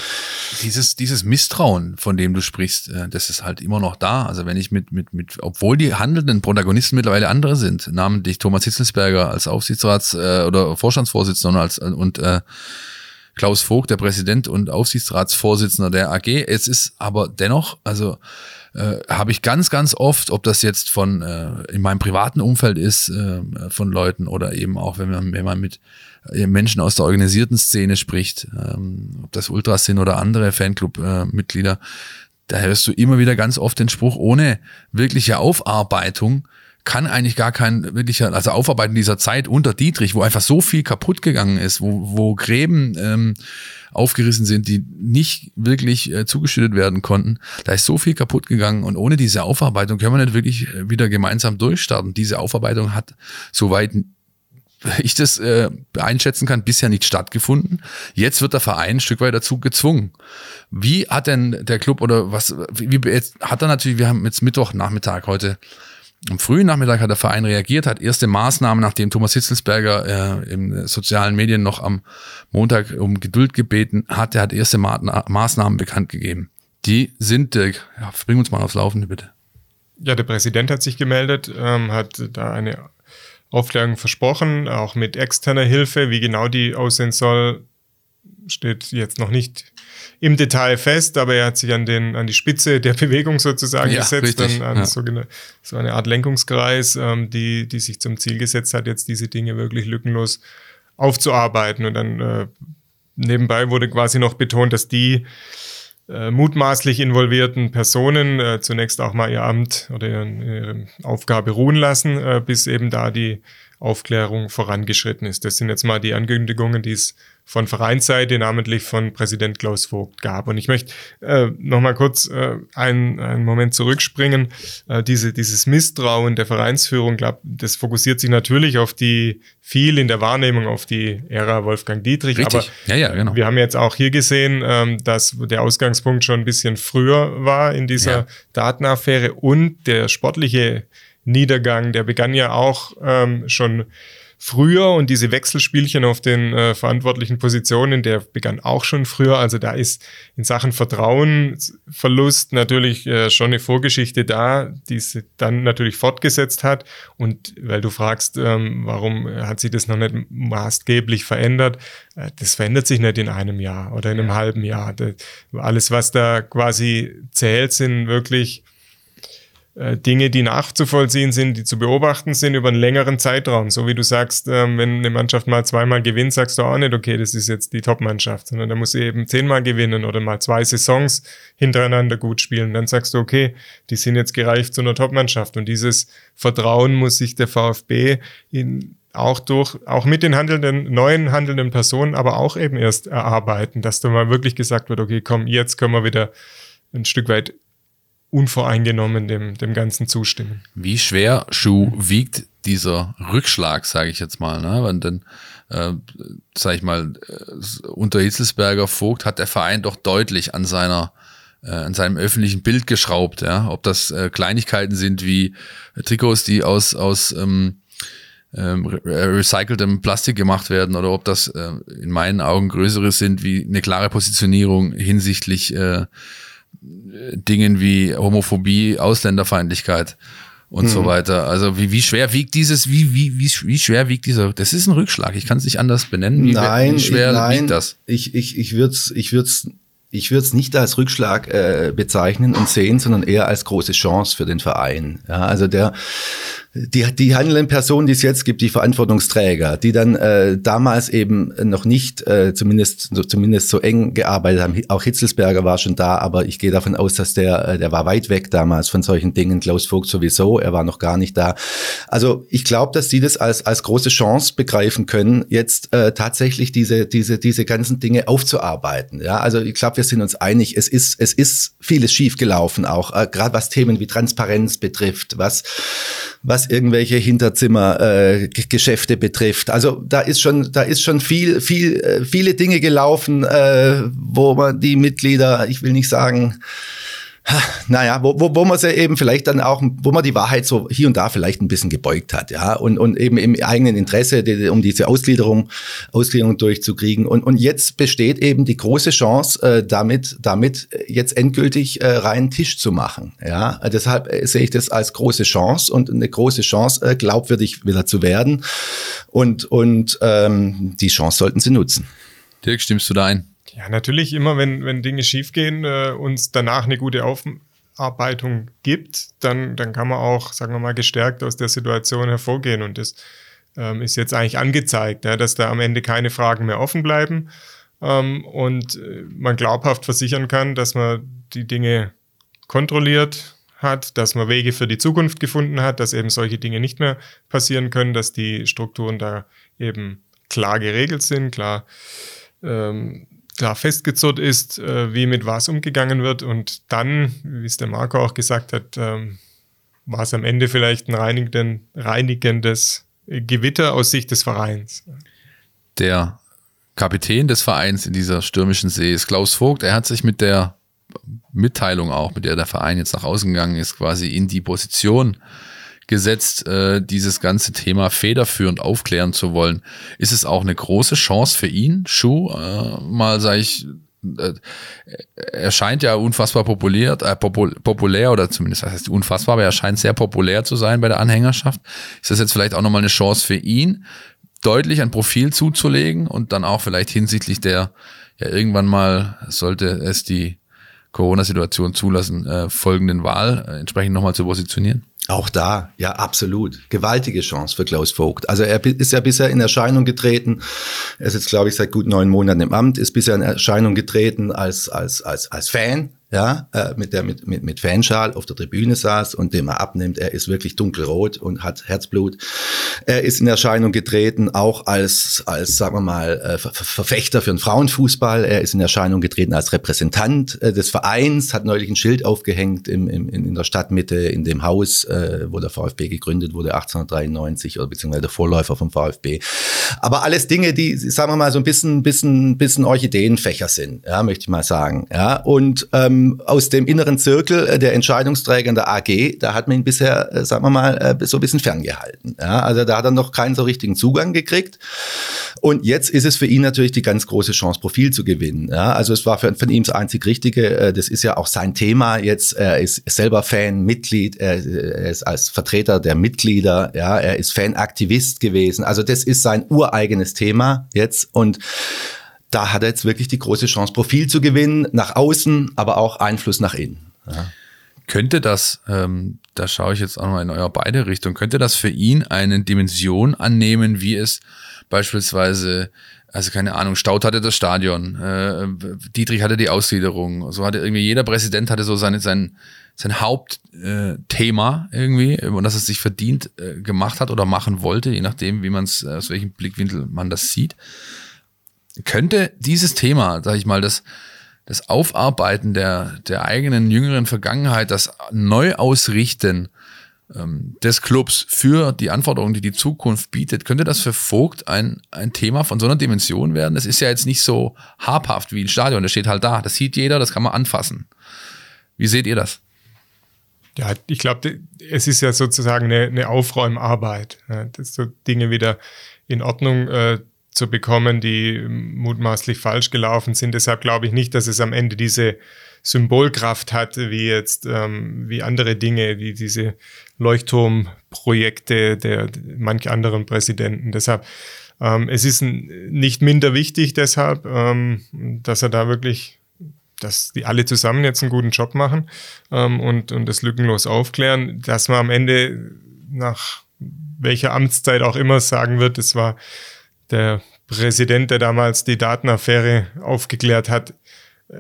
dieses dieses Misstrauen, von dem du sprichst, äh, das ist halt immer noch da. Also wenn ich mit mit mit, obwohl die handelnden Protagonisten mittlerweile andere sind, namentlich Thomas Hitzelsberger als Aufsichtsrats äh, oder Vorstandsvorsitzender und als und äh, Klaus Vogt, der Präsident und Aufsichtsratsvorsitzender der AG. Es ist aber dennoch, also äh, habe ich ganz, ganz oft, ob das jetzt von äh, in meinem privaten Umfeld ist, äh, von Leuten oder eben auch, wenn man, wenn man mit äh, Menschen aus der organisierten Szene spricht, ähm, ob das Ultras sind oder andere Fanclub-Mitglieder, da hörst du immer wieder ganz oft den Spruch, ohne wirkliche Aufarbeitung kann eigentlich gar kein wirklicher, also Aufarbeiten dieser Zeit unter Dietrich, wo einfach so viel kaputt gegangen ist, wo, wo Gräben ähm, aufgerissen sind, die nicht wirklich äh, zugeschüttet werden konnten. Da ist so viel kaputt gegangen und ohne diese Aufarbeitung können wir nicht wirklich äh, wieder gemeinsam durchstarten. Diese Aufarbeitung hat, soweit ich das äh, einschätzen kann, bisher nicht stattgefunden. Jetzt wird der Verein ein Stück weit dazu gezwungen. Wie hat denn der Club oder was, wie, jetzt hat er natürlich, wir haben jetzt Mittwochnachmittag heute, am frühen Nachmittag hat der Verein reagiert, hat erste Maßnahmen, nachdem Thomas Hitzelsberger äh, in sozialen Medien noch am Montag um Geduld gebeten hat, er hat erste Ma Maßnahmen bekannt gegeben. Die sind, äh, ja, bring uns mal aufs Laufende bitte. Ja, der Präsident hat sich gemeldet, ähm, hat da eine Aufklärung versprochen, auch mit externer Hilfe. Wie genau die aussehen soll, steht jetzt noch nicht im Detail fest, aber er hat sich an, den, an die Spitze der Bewegung sozusagen ja, gesetzt, richtig, an, an ja. so, so, eine Art Lenkungskreis, ähm, die, die sich zum Ziel gesetzt hat, jetzt diese Dinge wirklich lückenlos aufzuarbeiten. Und dann äh, nebenbei wurde quasi noch betont, dass die äh, mutmaßlich involvierten Personen äh, zunächst auch mal ihr Amt oder ihre, ihre Aufgabe ruhen lassen, äh, bis eben da die Aufklärung vorangeschritten ist. Das sind jetzt mal die Ankündigungen, die es von Vereinsseite, namentlich von Präsident Klaus Vogt gab. Und ich möchte äh, noch mal kurz äh, einen, einen Moment zurückspringen. Äh, diese, dieses Misstrauen der Vereinsführung, glaub, das fokussiert sich natürlich auf die viel in der Wahrnehmung auf die Ära Wolfgang Dietrich. Richtig. Aber ja, ja, genau. wir haben jetzt auch hier gesehen, ähm, dass der Ausgangspunkt schon ein bisschen früher war in dieser ja. Datenaffäre und der sportliche Niedergang, der begann ja auch ähm, schon früher und diese Wechselspielchen auf den äh, verantwortlichen Positionen, der begann auch schon früher. Also da ist in Sachen Vertrauensverlust natürlich äh, schon eine Vorgeschichte da, die sie dann natürlich fortgesetzt hat. Und weil du fragst, ähm, warum hat sich das noch nicht maßgeblich verändert, äh, das verändert sich nicht in einem Jahr oder in einem ja. halben Jahr. Das, alles, was da quasi zählt, sind wirklich Dinge, die nachzuvollziehen sind, die zu beobachten sind über einen längeren Zeitraum. So wie du sagst, ähm, wenn eine Mannschaft mal zweimal gewinnt, sagst du auch nicht, okay, das ist jetzt die Top-Mannschaft, sondern da muss sie eben zehnmal gewinnen oder mal zwei Saisons hintereinander gut spielen. Dann sagst du, okay, die sind jetzt gereift zu einer Top-Mannschaft. Und dieses Vertrauen muss sich der VfB in auch durch, auch mit den handelnden, neuen handelnden Personen, aber auch eben erst erarbeiten, dass da mal wirklich gesagt wird, okay, komm, jetzt können wir wieder ein Stück weit unvoreingenommen dem, dem Ganzen zustimmen. Wie schwer Schuh wiegt dieser Rückschlag, sage ich jetzt mal, ne? Wenn denn, äh, sage ich mal, äh, unter Hitzelsberger Vogt hat der Verein doch deutlich an seiner äh, an seinem öffentlichen Bild geschraubt, ja, ob das äh, Kleinigkeiten sind wie Trikots, die aus aus ähm, ähm, recyceltem Plastik gemacht werden oder ob das äh, in meinen Augen größere sind wie eine klare Positionierung hinsichtlich äh, Dingen wie Homophobie, Ausländerfeindlichkeit und hm. so weiter. Also wie, wie schwer wiegt dieses, wie, wie, wie, wie schwer wiegt dieser, das ist ein Rückschlag, ich kann es nicht anders benennen. Wie, nein, wie schwer nein, wiegt das? Ich, ich, ich würde es ich würd's, ich würd's nicht als Rückschlag äh, bezeichnen und sehen, sondern eher als große Chance für den Verein. Ja, also der, die, die handelnden Personen, die es jetzt gibt, die Verantwortungsträger, die dann äh, damals eben noch nicht äh, zumindest, so, zumindest so eng gearbeitet haben. Auch Hitzelsberger war schon da, aber ich gehe davon aus, dass der, äh, der war weit weg damals von solchen Dingen. Klaus Vogt sowieso, er war noch gar nicht da. Also ich glaube, dass die das als, als große Chance begreifen können, jetzt äh, tatsächlich diese, diese, diese ganzen Dinge aufzuarbeiten. Ja, also ich glaube, wir sind uns einig, es ist, es ist vieles schiefgelaufen, auch äh, gerade was Themen wie Transparenz betrifft, was was irgendwelche Hinterzimmergeschäfte äh, betrifft. Also da ist schon, da ist schon viel, viel, äh, viele Dinge gelaufen, äh, wo man die Mitglieder, ich will nicht sagen, naja, wo, wo, wo man sie eben vielleicht dann auch, wo man die Wahrheit so hier und da vielleicht ein bisschen gebeugt hat, ja, und, und eben im eigenen Interesse, die, um diese Ausgliederung, Ausgliederung durchzukriegen. Und, und jetzt besteht eben die große Chance, äh, damit, damit jetzt endgültig äh, reinen Tisch zu machen, ja. Deshalb äh, sehe ich das als große Chance und eine große Chance, äh, glaubwürdig wieder zu werden. Und, und ähm, die Chance sollten sie nutzen. Dirk, stimmst du da ein? Ja, natürlich immer, wenn, wenn Dinge schiefgehen, äh, uns danach eine gute Aufarbeitung gibt, dann, dann kann man auch, sagen wir mal, gestärkt aus der Situation hervorgehen. Und das ähm, ist jetzt eigentlich angezeigt, ja, dass da am Ende keine Fragen mehr offen bleiben ähm, und äh, man glaubhaft versichern kann, dass man die Dinge kontrolliert hat, dass man Wege für die Zukunft gefunden hat, dass eben solche Dinge nicht mehr passieren können, dass die Strukturen da eben klar geregelt sind, klar ähm, klar festgezurrt ist, äh, wie mit was umgegangen wird. Und dann, wie es der Marco auch gesagt hat, ähm, war es am Ende vielleicht ein reinigenden, reinigendes Gewitter aus Sicht des Vereins. Der Kapitän des Vereins in dieser stürmischen See ist Klaus Vogt. Er hat sich mit der Mitteilung auch, mit der der Verein jetzt nach außen gegangen ist, quasi in die Position gesetzt, äh, dieses ganze Thema federführend aufklären zu wollen. Ist es auch eine große Chance für ihn, Schuh, äh, mal sage ich, äh, er scheint ja unfassbar populär, äh, popul populär oder zumindest das heißt unfassbar, aber er scheint sehr populär zu sein bei der Anhängerschaft. Ist das jetzt vielleicht auch nochmal eine Chance für ihn, deutlich ein Profil zuzulegen und dann auch vielleicht hinsichtlich der, ja irgendwann mal sollte es die Corona-Situation zulassen, äh, folgenden Wahl äh, entsprechend nochmal zu positionieren? Auch da, ja, absolut. Gewaltige Chance für Klaus Vogt. Also er ist ja bisher in Erscheinung getreten. Er ist jetzt, glaube ich, seit gut neun Monaten im Amt, ist bisher in Erscheinung getreten als, als, als, als Fan ja, äh, mit der mit, mit, mit Fanschal auf der Tribüne saß und dem er abnimmt. Er ist wirklich dunkelrot und hat Herzblut. Er ist in Erscheinung getreten, auch als, als sagen wir mal, äh, Ver Verfechter für den Frauenfußball. Er ist in Erscheinung getreten als Repräsentant äh, des Vereins, hat neulich ein Schild aufgehängt im, im, in der Stadtmitte, in dem Haus, wo der VfB gegründet wurde, 1893 oder beziehungsweise der Vorläufer vom VfB. Aber alles Dinge, die, sagen wir mal, so ein bisschen, bisschen, bisschen Orchideenfächer sind, ja, möchte ich mal sagen. Ja, und ähm, aus dem inneren Zirkel äh, der Entscheidungsträger in der AG, da hat man ihn bisher, äh, sagen wir mal, äh, so ein bisschen ferngehalten. Ja, also da hat er noch keinen so richtigen Zugang gekriegt. Und jetzt ist es für ihn natürlich die ganz große Chance, Profil zu gewinnen. Ja, also es war für, für ihn das einzig Richtige. Äh, das ist ja auch sein Thema jetzt. Er ist selber Fan, Mitglied, er, ist als Vertreter der Mitglieder, ja, er ist Fanaktivist gewesen. Also das ist sein ureigenes Thema jetzt und da hat er jetzt wirklich die große Chance, Profil zu gewinnen, nach außen, aber auch Einfluss nach innen. Ja. Könnte das, ähm, da schaue ich jetzt auch mal in euer beide Richtung, könnte das für ihn eine Dimension annehmen, wie es beispielsweise, also keine Ahnung, Staud hatte das Stadion, äh, Dietrich hatte die Ausgliederung, so hatte irgendwie jeder Präsident hatte so seine, sein, sein Hauptthema äh, irgendwie und dass es sich verdient äh, gemacht hat oder machen wollte, je nachdem, wie man es, aus welchem Blickwinkel man das sieht könnte dieses Thema, sag ich mal, das, das Aufarbeiten der, der eigenen jüngeren Vergangenheit, das Neuausrichten ähm, des Clubs für die Anforderungen, die die Zukunft bietet, könnte das für Vogt ein, ein Thema von so einer Dimension werden? Das ist ja jetzt nicht so habhaft wie ein Stadion, das steht halt da, das sieht jeder, das kann man anfassen. Wie seht ihr das? Ja, ich glaube, es ist ja sozusagen eine, eine Aufräumarbeit, ne? so Dinge wieder in Ordnung äh, zu bekommen, die mutmaßlich falsch gelaufen sind. Deshalb glaube ich nicht, dass es am Ende diese Symbolkraft hat, wie jetzt ähm, wie andere Dinge, wie diese Leuchtturmprojekte der, der manch anderen Präsidenten. Deshalb ähm, es ist nicht minder wichtig, deshalb, ähm, dass er da wirklich dass die alle zusammen jetzt einen guten Job machen ähm, und, und das lückenlos aufklären, dass man am Ende nach welcher Amtszeit auch immer sagen wird, es war der Präsident, der damals die Datenaffäre aufgeklärt hat,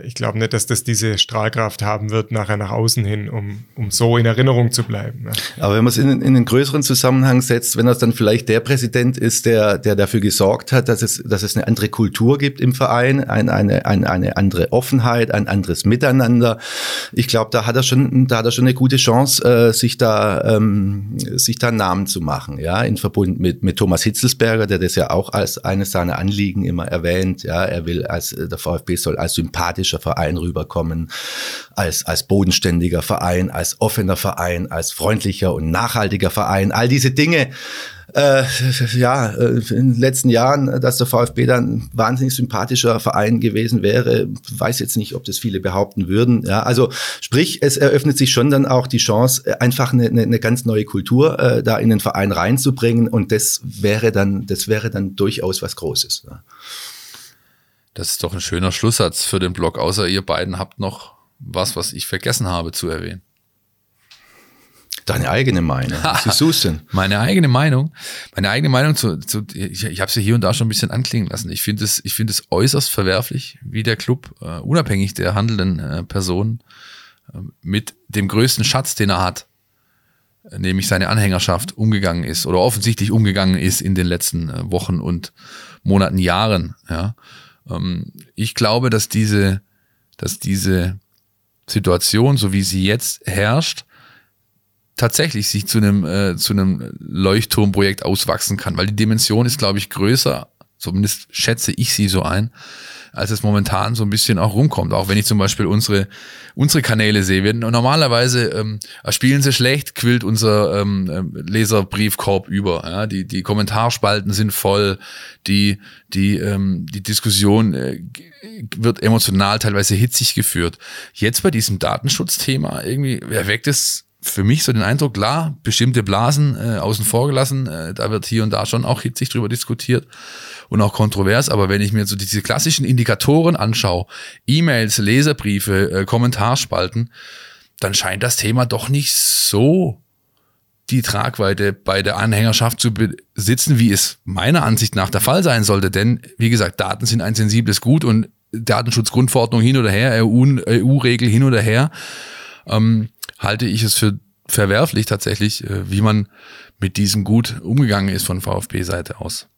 ich glaube nicht, dass das diese Strahlkraft haben wird nachher nach außen hin, um, um so in Erinnerung zu bleiben. Aber wenn man es in, in einen größeren Zusammenhang setzt, wenn das dann vielleicht der Präsident ist, der, der dafür gesorgt hat, dass es, dass es eine andere Kultur gibt im Verein, ein, eine, eine, eine andere Offenheit, ein anderes Miteinander. Ich glaube, da hat er schon, da hat er schon eine gute Chance, äh, sich da, ähm, sich da einen Namen zu machen, ja, in Verbund mit, mit Thomas Hitzelsberger, der das ja auch als eines seiner Anliegen immer erwähnt, ja, er will als, der VfB soll als Sympath sympathischer Verein rüberkommen, als, als bodenständiger Verein, als offener Verein, als freundlicher und nachhaltiger Verein. All diese Dinge äh, ja, äh, in den letzten Jahren, dass der VfB dann wahnsinnig sympathischer Verein gewesen wäre, weiß jetzt nicht, ob das viele behaupten würden. Ja, also sprich, es eröffnet sich schon dann auch die Chance, einfach eine, eine, eine ganz neue Kultur äh, da in den Verein reinzubringen und das wäre dann, das wäre dann durchaus was Großes. Ja. Das ist doch ein schöner Schlusssatz für den Blog, außer ihr beiden habt noch was, was ich vergessen habe zu erwähnen. Deine eigene Meinung. Was ist denn? Meine eigene Meinung. Meine eigene Meinung zu, zu ich, ich habe sie hier und da schon ein bisschen anklingen lassen. Ich finde es, ich finde es äußerst verwerflich, wie der Club, uh, unabhängig der handelnden uh, Personen, uh, mit dem größten Schatz, den er hat, nämlich seine Anhängerschaft, umgegangen ist oder offensichtlich umgegangen ist in den letzten Wochen und Monaten, Jahren. Ja. Ähm, ich glaube, dass diese, dass diese Situation, so wie sie jetzt herrscht, tatsächlich sich zu einem, äh, zu einem Leuchtturmprojekt auswachsen kann, weil die Dimension ist, glaube ich, größer, zumindest schätze ich sie so ein, als es momentan so ein bisschen auch rumkommt. Auch wenn ich zum Beispiel unsere, unsere Kanäle sehe. Wir, normalerweise ähm, spielen sie schlecht, quillt unser ähm, ähm, Leserbriefkorb über. Ja? Die, die Kommentarspalten sind voll, die, die, ähm, die Diskussion äh, wird emotional teilweise hitzig geführt. Jetzt bei diesem Datenschutzthema irgendwie erweckt es für mich so den Eindruck, klar, bestimmte Blasen äh, außen vor gelassen, äh, da wird hier und da schon auch hitzig drüber diskutiert und auch kontrovers, aber wenn ich mir so diese klassischen Indikatoren anschaue, E-Mails, Leserbriefe, äh, Kommentarspalten, dann scheint das Thema doch nicht so die Tragweite bei der Anhängerschaft zu besitzen, wie es meiner Ansicht nach der Fall sein sollte. Denn, wie gesagt, Daten sind ein sensibles Gut und Datenschutzgrundverordnung hin oder her, EU-Regel hin oder her. Ähm, halte ich es für verwerflich tatsächlich, äh, wie man mit diesem Gut umgegangen ist von VfB-Seite aus.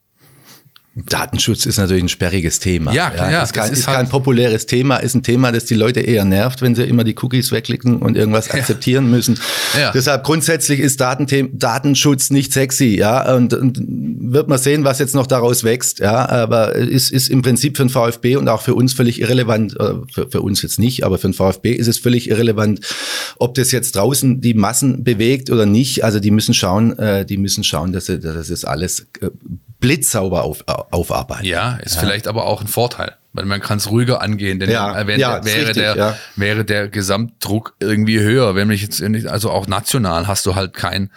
Datenschutz ist natürlich ein sperriges Thema. Ja, ja, ja ist, kein, ist, ist kein halt populäres Thema, ist ein Thema, das die Leute eher nervt, wenn sie immer die Cookies wegklicken und irgendwas akzeptieren ja. müssen. Ja. Deshalb grundsätzlich ist Datenschutz nicht sexy, ja, und, und, wird man sehen, was jetzt noch daraus wächst, ja, aber ist, ist im Prinzip für den VfB und auch für uns völlig irrelevant, äh, für, für uns jetzt nicht, aber für den VfB ist es völlig irrelevant, ob das jetzt draußen die Massen bewegt oder nicht. Also die müssen schauen, äh, die müssen schauen, dass sie, dass das alles äh, blitzsauber auf, aufarbeiten. Ja, ist ja. vielleicht aber auch ein Vorteil, weil man kann es ruhiger angehen, denn ja, wenn, ja, wäre, richtig, der, ja. wäre der Gesamtdruck irgendwie höher. Wenn ich jetzt, also auch national hast du halt kein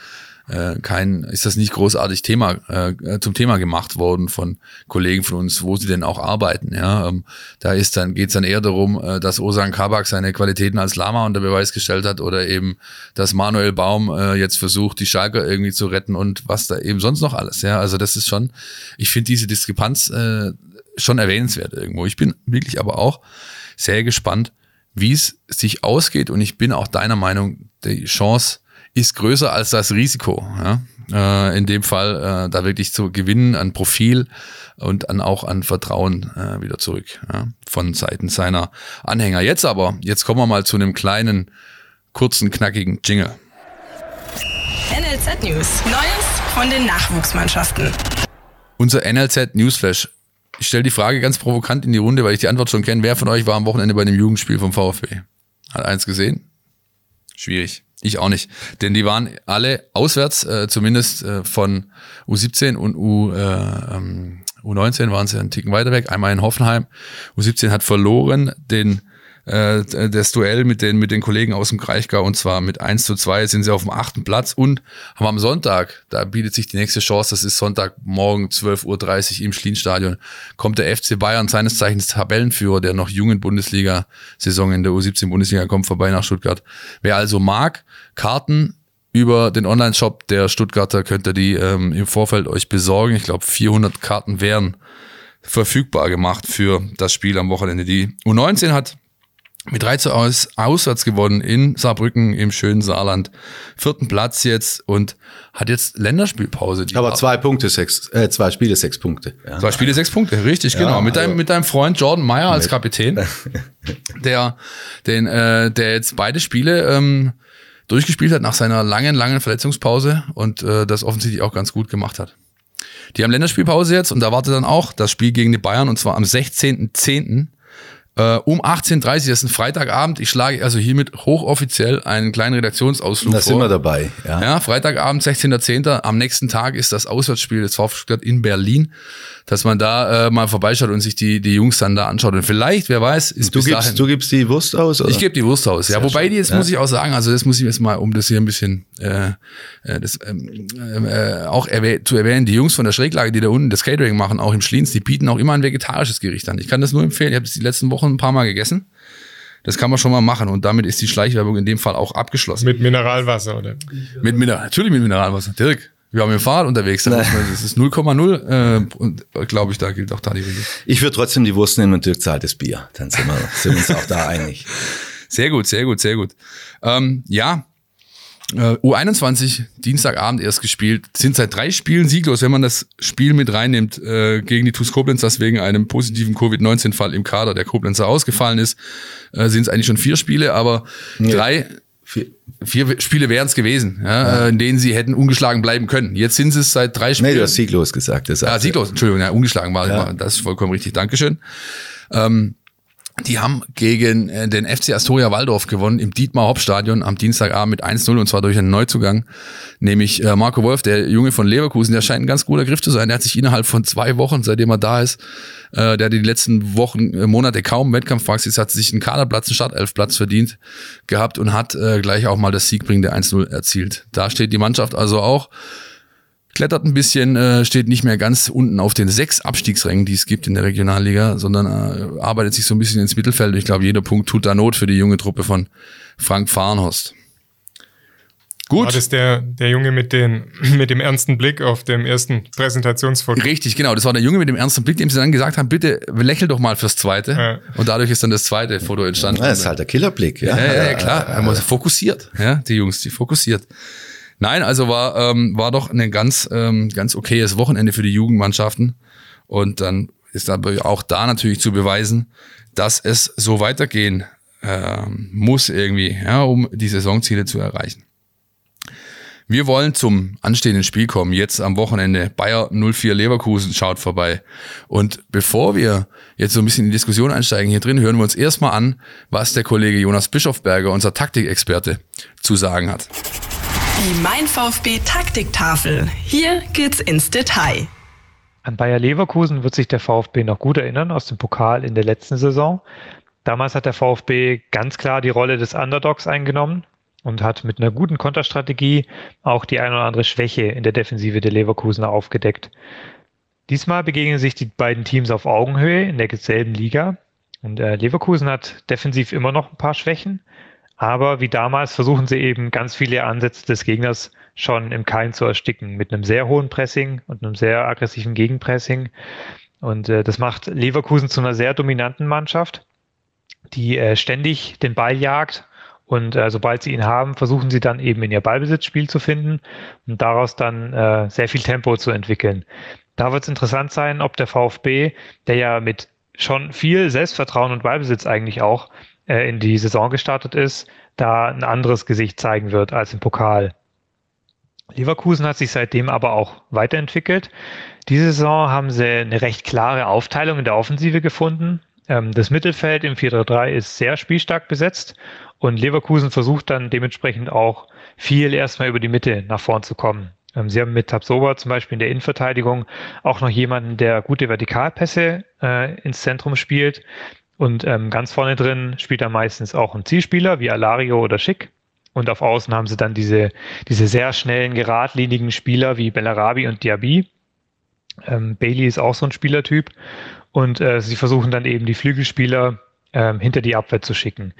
äh, kein, ist das nicht großartig Thema, äh, zum Thema gemacht worden von Kollegen von uns, wo sie denn auch arbeiten. Ja, ähm, da ist dann geht's dann eher darum, äh, dass Osan Kabak seine Qualitäten als Lama unter Beweis gestellt hat oder eben, dass Manuel Baum äh, jetzt versucht, die Schalker irgendwie zu retten und was da eben sonst noch alles. Ja, also das ist schon, ich finde diese Diskrepanz äh, schon erwähnenswert irgendwo. Ich bin wirklich aber auch sehr gespannt, wie es sich ausgeht und ich bin auch deiner Meinung, die Chance ist größer als das Risiko. Ja? Äh, in dem Fall äh, da wirklich zu gewinnen an Profil und an auch an Vertrauen äh, wieder zurück ja? von Seiten seiner Anhänger. Jetzt aber, jetzt kommen wir mal zu einem kleinen, kurzen, knackigen Jingle. NLZ News. Neues von den Nachwuchsmannschaften. Unser NLZ Newsflash. Ich stelle die Frage ganz provokant in die Runde, weil ich die Antwort schon kenne. Wer von euch war am Wochenende bei dem Jugendspiel vom VfB? Hat eins gesehen? Schwierig. Ich auch nicht. Denn die waren alle auswärts, äh, zumindest äh, von U17 und U, äh, ähm, U19 waren sie einen Ticken weiter weg. Einmal in Hoffenheim. U17 hat verloren den äh, das Duell mit den, mit den Kollegen aus dem Kraichgau und zwar mit 1 zu 2 sind sie auf dem achten Platz und haben am Sonntag, da bietet sich die nächste Chance, das ist Sonntagmorgen 12.30 Uhr im Schlienstadion, kommt der FC Bayern, seines Zeichens Tabellenführer der noch jungen Bundesliga-Saison in der U17-Bundesliga, kommt vorbei nach Stuttgart. Wer also mag, Karten über den Online-Shop der Stuttgarter könnt ihr die ähm, im Vorfeld euch besorgen. Ich glaube, 400 Karten wären verfügbar gemacht für das Spiel am Wochenende. Die U19 hat mit 3 zu aus, auswärts gewonnen in Saarbrücken im schönen Saarland. Vierten Platz jetzt und hat jetzt Länderspielpause. Aber zwei Punkte, sechs, äh, zwei Spiele, sechs Punkte. Ja. Zwei Spiele, sechs Punkte, richtig, ja, genau. Mit, also deinem, mit deinem Freund Jordan Meyer als Kapitän, der, den, äh, der jetzt beide Spiele ähm, durchgespielt hat nach seiner langen, langen Verletzungspause und äh, das offensichtlich auch ganz gut gemacht hat. Die haben Länderspielpause jetzt und da wartet dann auch das Spiel gegen die Bayern und zwar am 16.10 Äh, um 18.30 Uhr, das ist ein Freitagabend. Ich schlage also hiermit hochoffiziell einen kleinen Redaktionsausflug Da vor. sind wir dabei. Ja. Ja, Freitagabend, 16.10. Am nächsten Tag ist das Auswärtsspiel des VfB Stuttgart in Berlin, dass man da äh, mal vorbeischaut und sich die, die Jungs dann da anschaut. Und vielleicht, wer weiß, ist Du bis gibst, dahin. du gibst die Wurst aus? Oder? ich gebe die Wurst aus. Ja, Sehr wobei die, jetzt Ja. muss ich auch sagen, also das muss ich jetzt mal, um das hier ein bisschen äh, äh, das, ähm, äh, auch erwäh zu erwähnen, die Jungs von der Schräglage, die da unten das Catering machen, auch im Schliens, die bieten auch immer ein vegetarisches Gericht an. Ich kann das nur empfehlen. Ich habe das die letzten Wochen ein paar Mal gegessen. Das kann man schon mal machen und damit ist die Schleichwerbung in dem Fall auch abgeschlossen. Mit Mineralwasser, oder? Mit Mineral, natürlich mit Mineralwasser. Dirk, wir haben mit dem Fahrrad unterwegs. Da man- Das ist 0,0 äh, und glaube ich, da gilt auch da die Regel. Ich würde trotzdem die Wurst nehmen und Dirk zahlt das Bier. Dann sind wir, sind wir uns auch da einig. Sehr gut, sehr gut, sehr gut. Ähm, ja, äh, U21, Dienstagabend erst gespielt, sind seit drei Spielen sieglos, wenn man das Spiel mit reinnimmt äh, gegen die TuS Koblenz, das wegen einem positiven Covid-19-Fall im Kader der Koblenzer ausgefallen ist, äh, sind es eigentlich schon vier Spiele, aber drei, Vier- vier Spiele wären es gewesen, ja, äh, in denen sie hätten ungeschlagen bleiben können. Jetzt sind es seit drei Spielen. Nee, du hast sieglos gesagt. Das Ja, sagt- sieglos, Entschuldigung, ja, ungeschlagen war, Ja. das ist vollkommen richtig. Dankeschön. Ähm, die haben gegen äh, den FC Astoria Waldorf gewonnen im Dietmar-Hopp-Stadion am Dienstagabend mit 1-0 und zwar durch einen Neuzugang, nämlich äh, Marco Wolf, der Junge von Leverkusen, der scheint ein ganz guter Griff zu sein. Der hat sich innerhalb von zwei Wochen, seitdem er da ist, äh, der hat die letzten Wochen, Monate kaum Wettkampfpraxis, hat sich einen Kaderplatz, einen Startelfplatz verdient gehabt und hat gleich auch mal das siegbringende 1-0 erzielt. Da steht die Mannschaft also auch klettert ein bisschen, äh, steht nicht mehr ganz unten auf den sechs Abstiegsrängen, die es gibt in der Regionalliga, sondern äh, arbeitet sich so ein bisschen ins Mittelfeld. Ich glaube, jeder Punkt tut da Not für die junge Truppe von Frank Fahrenhorst. Gut. War das der, der Junge mit, den, mit dem ernsten Blick auf dem ersten Präsentationsfoto? Richtig, genau. Das war der Junge mit dem ernsten Blick, dem sie dann gesagt haben, bitte lächel doch mal fürs Zweite. Ja. Und dadurch ist dann das zweite Foto entstanden. Ja, das ist halt der Killerblick. Ja, Ja, ja, ja klar. Er muss fokussiert, ja, die Jungs, die fokussiert. Nein, also war, ähm, war doch ein ganz, ähm, ganz okayes Wochenende für die Jugendmannschaften. Und dann ist aber auch da natürlich zu beweisen, dass es so weitergehen ähm, muss irgendwie, ja, um die Saisonziele zu erreichen. Wir wollen zum anstehenden Spiel kommen. Jetzt am Wochenende Bayer 04 Leverkusen schaut vorbei. Und bevor wir jetzt so ein bisschen in die Diskussion einsteigen hier drin, hören wir uns erstmal an, was der Kollege Jonas Bischofberger, unser Taktikexperte, zu sagen hat. Die Mein VfB Taktiktafel. Hier geht's ins Detail. An Bayer Leverkusen wird sich der VfB noch gut erinnern aus dem Pokal in der letzten Saison. Damals hat der VfB ganz klar die Rolle des Underdogs eingenommen und hat mit einer guten Konterstrategie auch die ein oder andere Schwäche in der Defensive der Leverkusener aufgedeckt. Diesmal begegnen sich die beiden Teams auf Augenhöhe in derselben Liga. Und äh, Leverkusen hat defensiv immer noch ein paar Schwächen. Aber wie damals versuchen sie eben ganz viele Ansätze des Gegners schon im Keim zu ersticken mit einem sehr hohen Pressing und einem sehr aggressiven Gegenpressing. Und äh, das macht Leverkusen zu einer sehr dominanten Mannschaft, die äh, ständig den Ball jagt. Und äh, sobald sie ihn haben, versuchen sie dann eben in ihr Ballbesitzspiel zu finden und daraus dann äh, sehr viel Tempo zu entwickeln. Da wird es interessant sein, ob der VfB, der ja mit schon viel Selbstvertrauen und Ballbesitz eigentlich auch äh, in die Saison gestartet ist, da ein anderes Gesicht zeigen wird als im Pokal. Leverkusen hat sich seitdem aber auch weiterentwickelt. Diese Saison haben sie eine recht klare Aufteilung in der Offensive gefunden. Ähm, das Mittelfeld im 4-3-3 ist sehr spielstark besetzt und Leverkusen versucht dann dementsprechend auch viel erstmal über die Mitte nach vorn zu kommen. Ähm, sie haben mit Tabsoba zum Beispiel in der Innenverteidigung auch noch jemanden, der gute Vertikalpässe äh, ins Zentrum spielt. Und ähm, ganz vorne drin spielt er meistens auch ein Zielspieler wie Alario oder Schick. Und auf Außen haben sie dann diese, diese sehr schnellen, geradlinigen Spieler wie Bellarabi und Diaby. Ähm, Bailey ist auch so ein Spielertyp. Und äh, sie versuchen dann eben die Flügelspieler ähm, hinter die Abwehr zu schicken.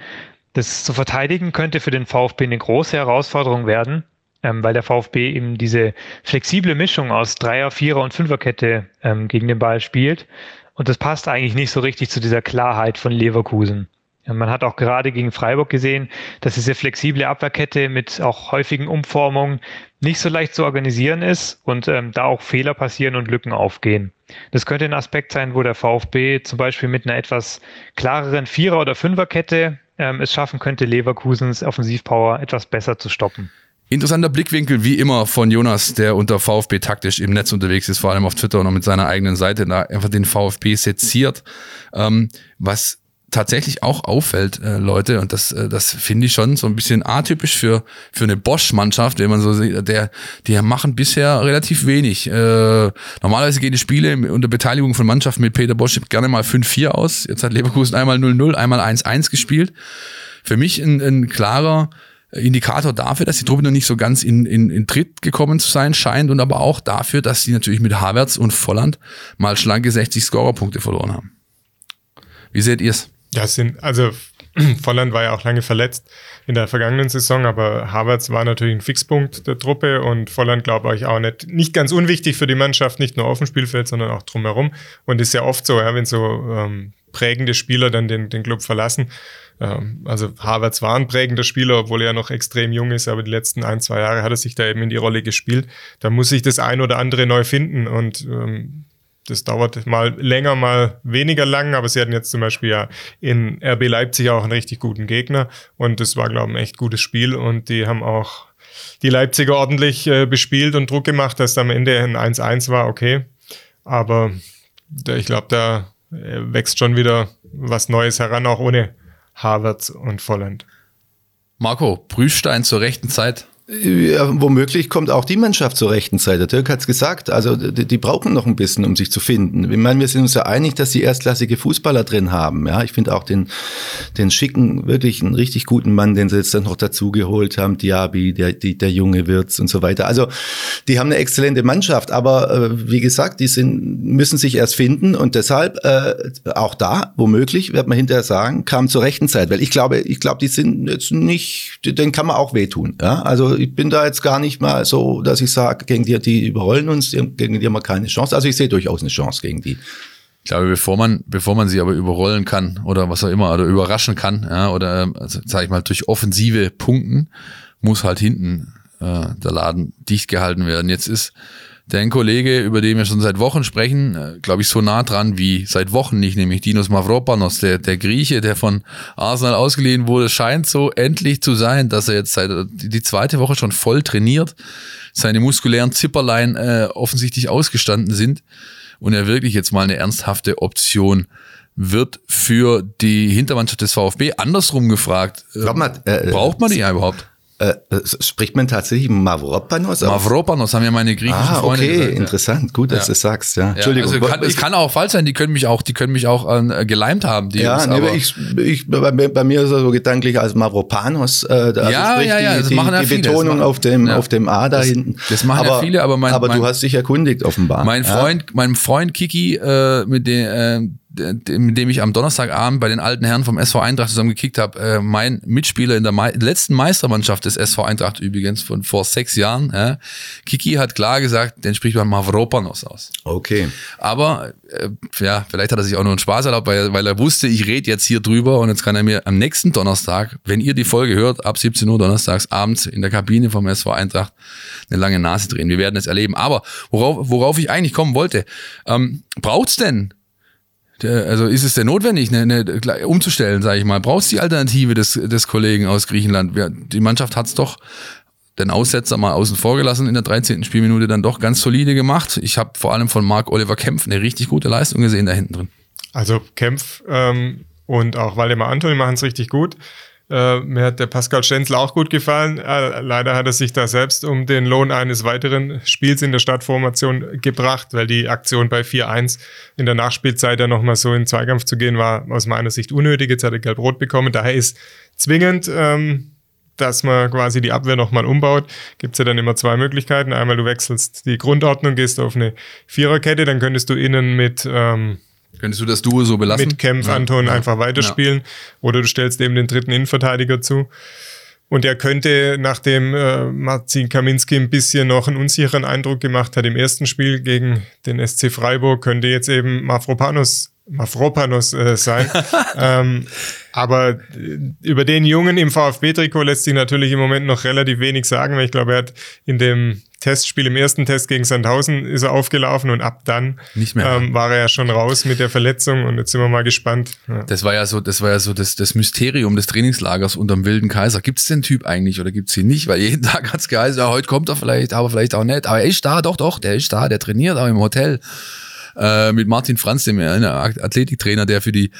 Das zu verteidigen könnte für den VfB eine große Herausforderung werden, ähm, weil der VfB eben diese flexible Mischung aus Dreier-, Vierer- und Fünferkette ähm, gegen den Ball spielt. Und das passt eigentlich nicht so richtig zu dieser Klarheit von Leverkusen. Man hat auch gerade gegen Freiburg gesehen, dass diese flexible Abwehrkette mit auch häufigen Umformungen nicht so leicht zu organisieren ist und ähm, da auch Fehler passieren und Lücken aufgehen. Das könnte ein Aspekt sein, wo der VfB zum Beispiel mit einer etwas klareren Vierer- oder Fünferkette ähm, es schaffen könnte, Leverkusens Offensivpower etwas besser zu stoppen. Interessanter Blickwinkel, wie immer, von Jonas, der unter VfB taktisch im Netz unterwegs ist, vor allem auf Twitter und auch mit seiner eigenen Seite, da einfach den VfB seziert. Ähm, was tatsächlich auch auffällt, äh, Leute, und das, äh, das finde ich schon so ein bisschen atypisch für, für eine Bosch-Mannschaft, wenn man so sieht, der, die machen bisher relativ wenig. Äh, normalerweise gehen die Spiele unter Beteiligung von Mannschaften mit Peter Bosch gerne mal 5-4 aus. Jetzt hat Leverkusen einmal 0-0, einmal 1-1 gespielt. Für mich ein, ein klarer Indikator dafür, dass die Truppe noch nicht so ganz in, in, in Tritt gekommen zu sein scheint und aber auch dafür, dass sie natürlich mit Havertz und Volland mal schlanke 60 Scorerpunkte verloren haben. Wie seht ihr's? Ja, sind, also Volland war ja auch lange verletzt in der vergangenen Saison, aber Havertz war natürlich ein Fixpunkt der Truppe und Volland glaube ich auch nicht, nicht ganz unwichtig für die Mannschaft, nicht nur auf dem Spielfeld, sondern auch drumherum. Und ist ja oft so, ja, wenn so ähm, prägende Spieler dann den, den Club verlassen. Ähm, also Havertz war ein prägender Spieler, obwohl er ja noch extrem jung ist, aber die letzten ein, zwei Jahre hat er sich da eben in die Rolle gespielt. Da muss sich das ein oder andere neu finden und ähm, das dauert mal länger, mal weniger lang, aber sie hatten jetzt zum Beispiel ja in RB Leipzig auch einen richtig guten Gegner und das war, glaube ich, ein echt gutes Spiel und die haben auch die Leipziger ordentlich äh, bespielt und Druck gemacht, dass am Ende ein 1-1 war, okay. Aber ich glaube, da äh, wächst schon wieder was Neues heran, auch ohne Havertz und Volland. Marco, Prüfstein zur rechten Zeit. Ja, womöglich kommt auch die Mannschaft zur rechten Zeit. Der Türk hat es gesagt. Also die, die, brauchen noch ein bisschen, um sich zu finden. Ich meine, wir sind uns ja einig, dass sie erstklassige Fußballer drin haben. Ja, ich finde auch den, den schicken, wirklich einen richtig guten Mann, den sie jetzt dann noch dazugeholt haben, Diaby, der, die, der junge Wirtz und so weiter. Also die haben eine exzellente Mannschaft, aber äh, wie gesagt, die sind, müssen sich erst finden und deshalb äh, auch da, womöglich, wird man hinterher sagen, kam zur rechten Zeit. Weil ich glaube, ich glaube, die sind jetzt nicht, den kann man auch wehtun. Ja, also ich bin da jetzt gar nicht mal so, dass ich sage, gegen die, die überrollen uns, gegen die haben wir keine Chance. Also ich sehe durchaus eine Chance gegen die. Ich glaube, bevor man, bevor man sie aber überrollen kann oder was auch immer oder überraschen kann, ja, oder also, sag ich mal, durch offensive Punkten, muss halt hinten äh, der Laden dicht gehalten werden. Jetzt ist der Kollege, über den wir schon seit Wochen sprechen, äh, glaube ich, so nah dran wie seit Wochen nicht, nämlich Dinos Mavropanos, der, der Grieche, der von Arsenal ausgeliehen wurde, scheint so endlich zu sein, dass er jetzt seit die zweite Woche schon voll trainiert, seine muskulären Zipperlein äh, offensichtlich ausgestanden sind und er wirklich jetzt mal eine ernsthafte Option wird für die Hintermannschaft des VfB. Andersrum gefragt, äh, mal, äh, braucht man die ja überhaupt? Äh, äh, spricht man tatsächlich Mavropanos Mavropanos haben ja meine griechischen ah, Freunde okay, gesagt, interessant, gut, dass ja. du das sagst, ja. Entschuldigung. Also kann, es kann auch falsch sein, die können mich auch, die können mich auch äh, geleimt haben. Die ja, nee, aber ich, ich, bei, bei, mir ist er so gedanklich als Mavropanos, äh, also ja, ja, ja, das die, machen ja die viele. Betonung machen, auf dem, ja. auf dem A da das, hinten. Das machen aber, ja viele, aber mein, aber mein, du hast dich erkundigt offenbar. Mein Freund, ja? mein Freund Kiki, äh, mit dem, äh, mit dem ich am Donnerstagabend bei den alten Herren vom SV Eintracht zusammen gekickt habe, äh, mein Mitspieler in der Me letzten Meistermannschaft des SV Eintracht übrigens von vor sechs Jahren, äh, Kiki hat klar gesagt, den spricht man Mavropanos aus. Okay. Aber äh, ja, vielleicht hat er sich auch nur einen Spaß erlaubt, weil, weil er wusste, ich rede jetzt hier drüber und jetzt kann er mir am nächsten Donnerstag, wenn ihr die Folge hört, ab 17 Uhr donnerstags abends in der Kabine vom SV Eintracht eine lange Nase drehen. Wir werden es erleben. Aber worauf, worauf ich eigentlich kommen wollte, ähm, braucht's denn also ist es denn notwendig, eine, eine, umzustellen, sage ich mal? Brauchst du die Alternative des, des Kollegen aus Griechenland? Die Mannschaft hat es doch den Aussetzer mal außen vor gelassen in der 13. Spielminute dann doch ganz solide gemacht. Ich habe vor allem von Marc Oliver Kempf eine richtig gute Leistung gesehen da hinten drin. Also Kempf ähm, und auch Waldemar Antoni machen es richtig gut. Äh, mir hat der Pascal Stenzel auch gut gefallen. Äh, leider hat er sich da selbst um den Lohn eines weiteren Spiels in der Stadtformation gebracht, weil die Aktion bei 4-1 in der Nachspielzeit ja nochmal so in Zweikampf zu gehen, war aus meiner Sicht unnötig. Jetzt hat er gelb-rot bekommen. Daher ist zwingend, ähm, dass man quasi die Abwehr nochmal umbaut. Gibt es ja dann immer zwei Möglichkeiten. Einmal du wechselst die Grundordnung, gehst auf eine Viererkette, dann könntest du innen mit ähm, Könntest du das Duo so belassen? Mit Kempf, ja, Anton ja, einfach weiterspielen. Ja. Oder du stellst eben den dritten Innenverteidiger zu. Und er könnte, nachdem äh, Marcin Kaminski ein bisschen noch einen unsicheren Eindruck gemacht hat im ersten Spiel gegen den SC Freiburg, könnte jetzt eben Mafropanos, Mafropanos äh, sein. ähm, aber äh, über den Jungen im VfB-Trikot lässt sich natürlich im Moment noch relativ wenig sagen, weil ich glaube, er hat in dem Testspiel, im ersten Test gegen Sandhausen ist er aufgelaufen und ab dann ähm, war er ja schon raus mit der Verletzung und jetzt sind wir mal gespannt. Ja. Das war ja so, das war ja so das, das Mysterium des Trainingslagers unterm Wilden Kaiser. Gibt es den Typ eigentlich oder gibt es ihn nicht? Weil jeden Tag hat's geheißen, ja, heute kommt er vielleicht, aber vielleicht auch nicht. Aber er ist da, doch, doch, der ist da, der trainiert auch im Hotel. Äh, mit Martin Franz, dem äh, Athletiktrainer, der für die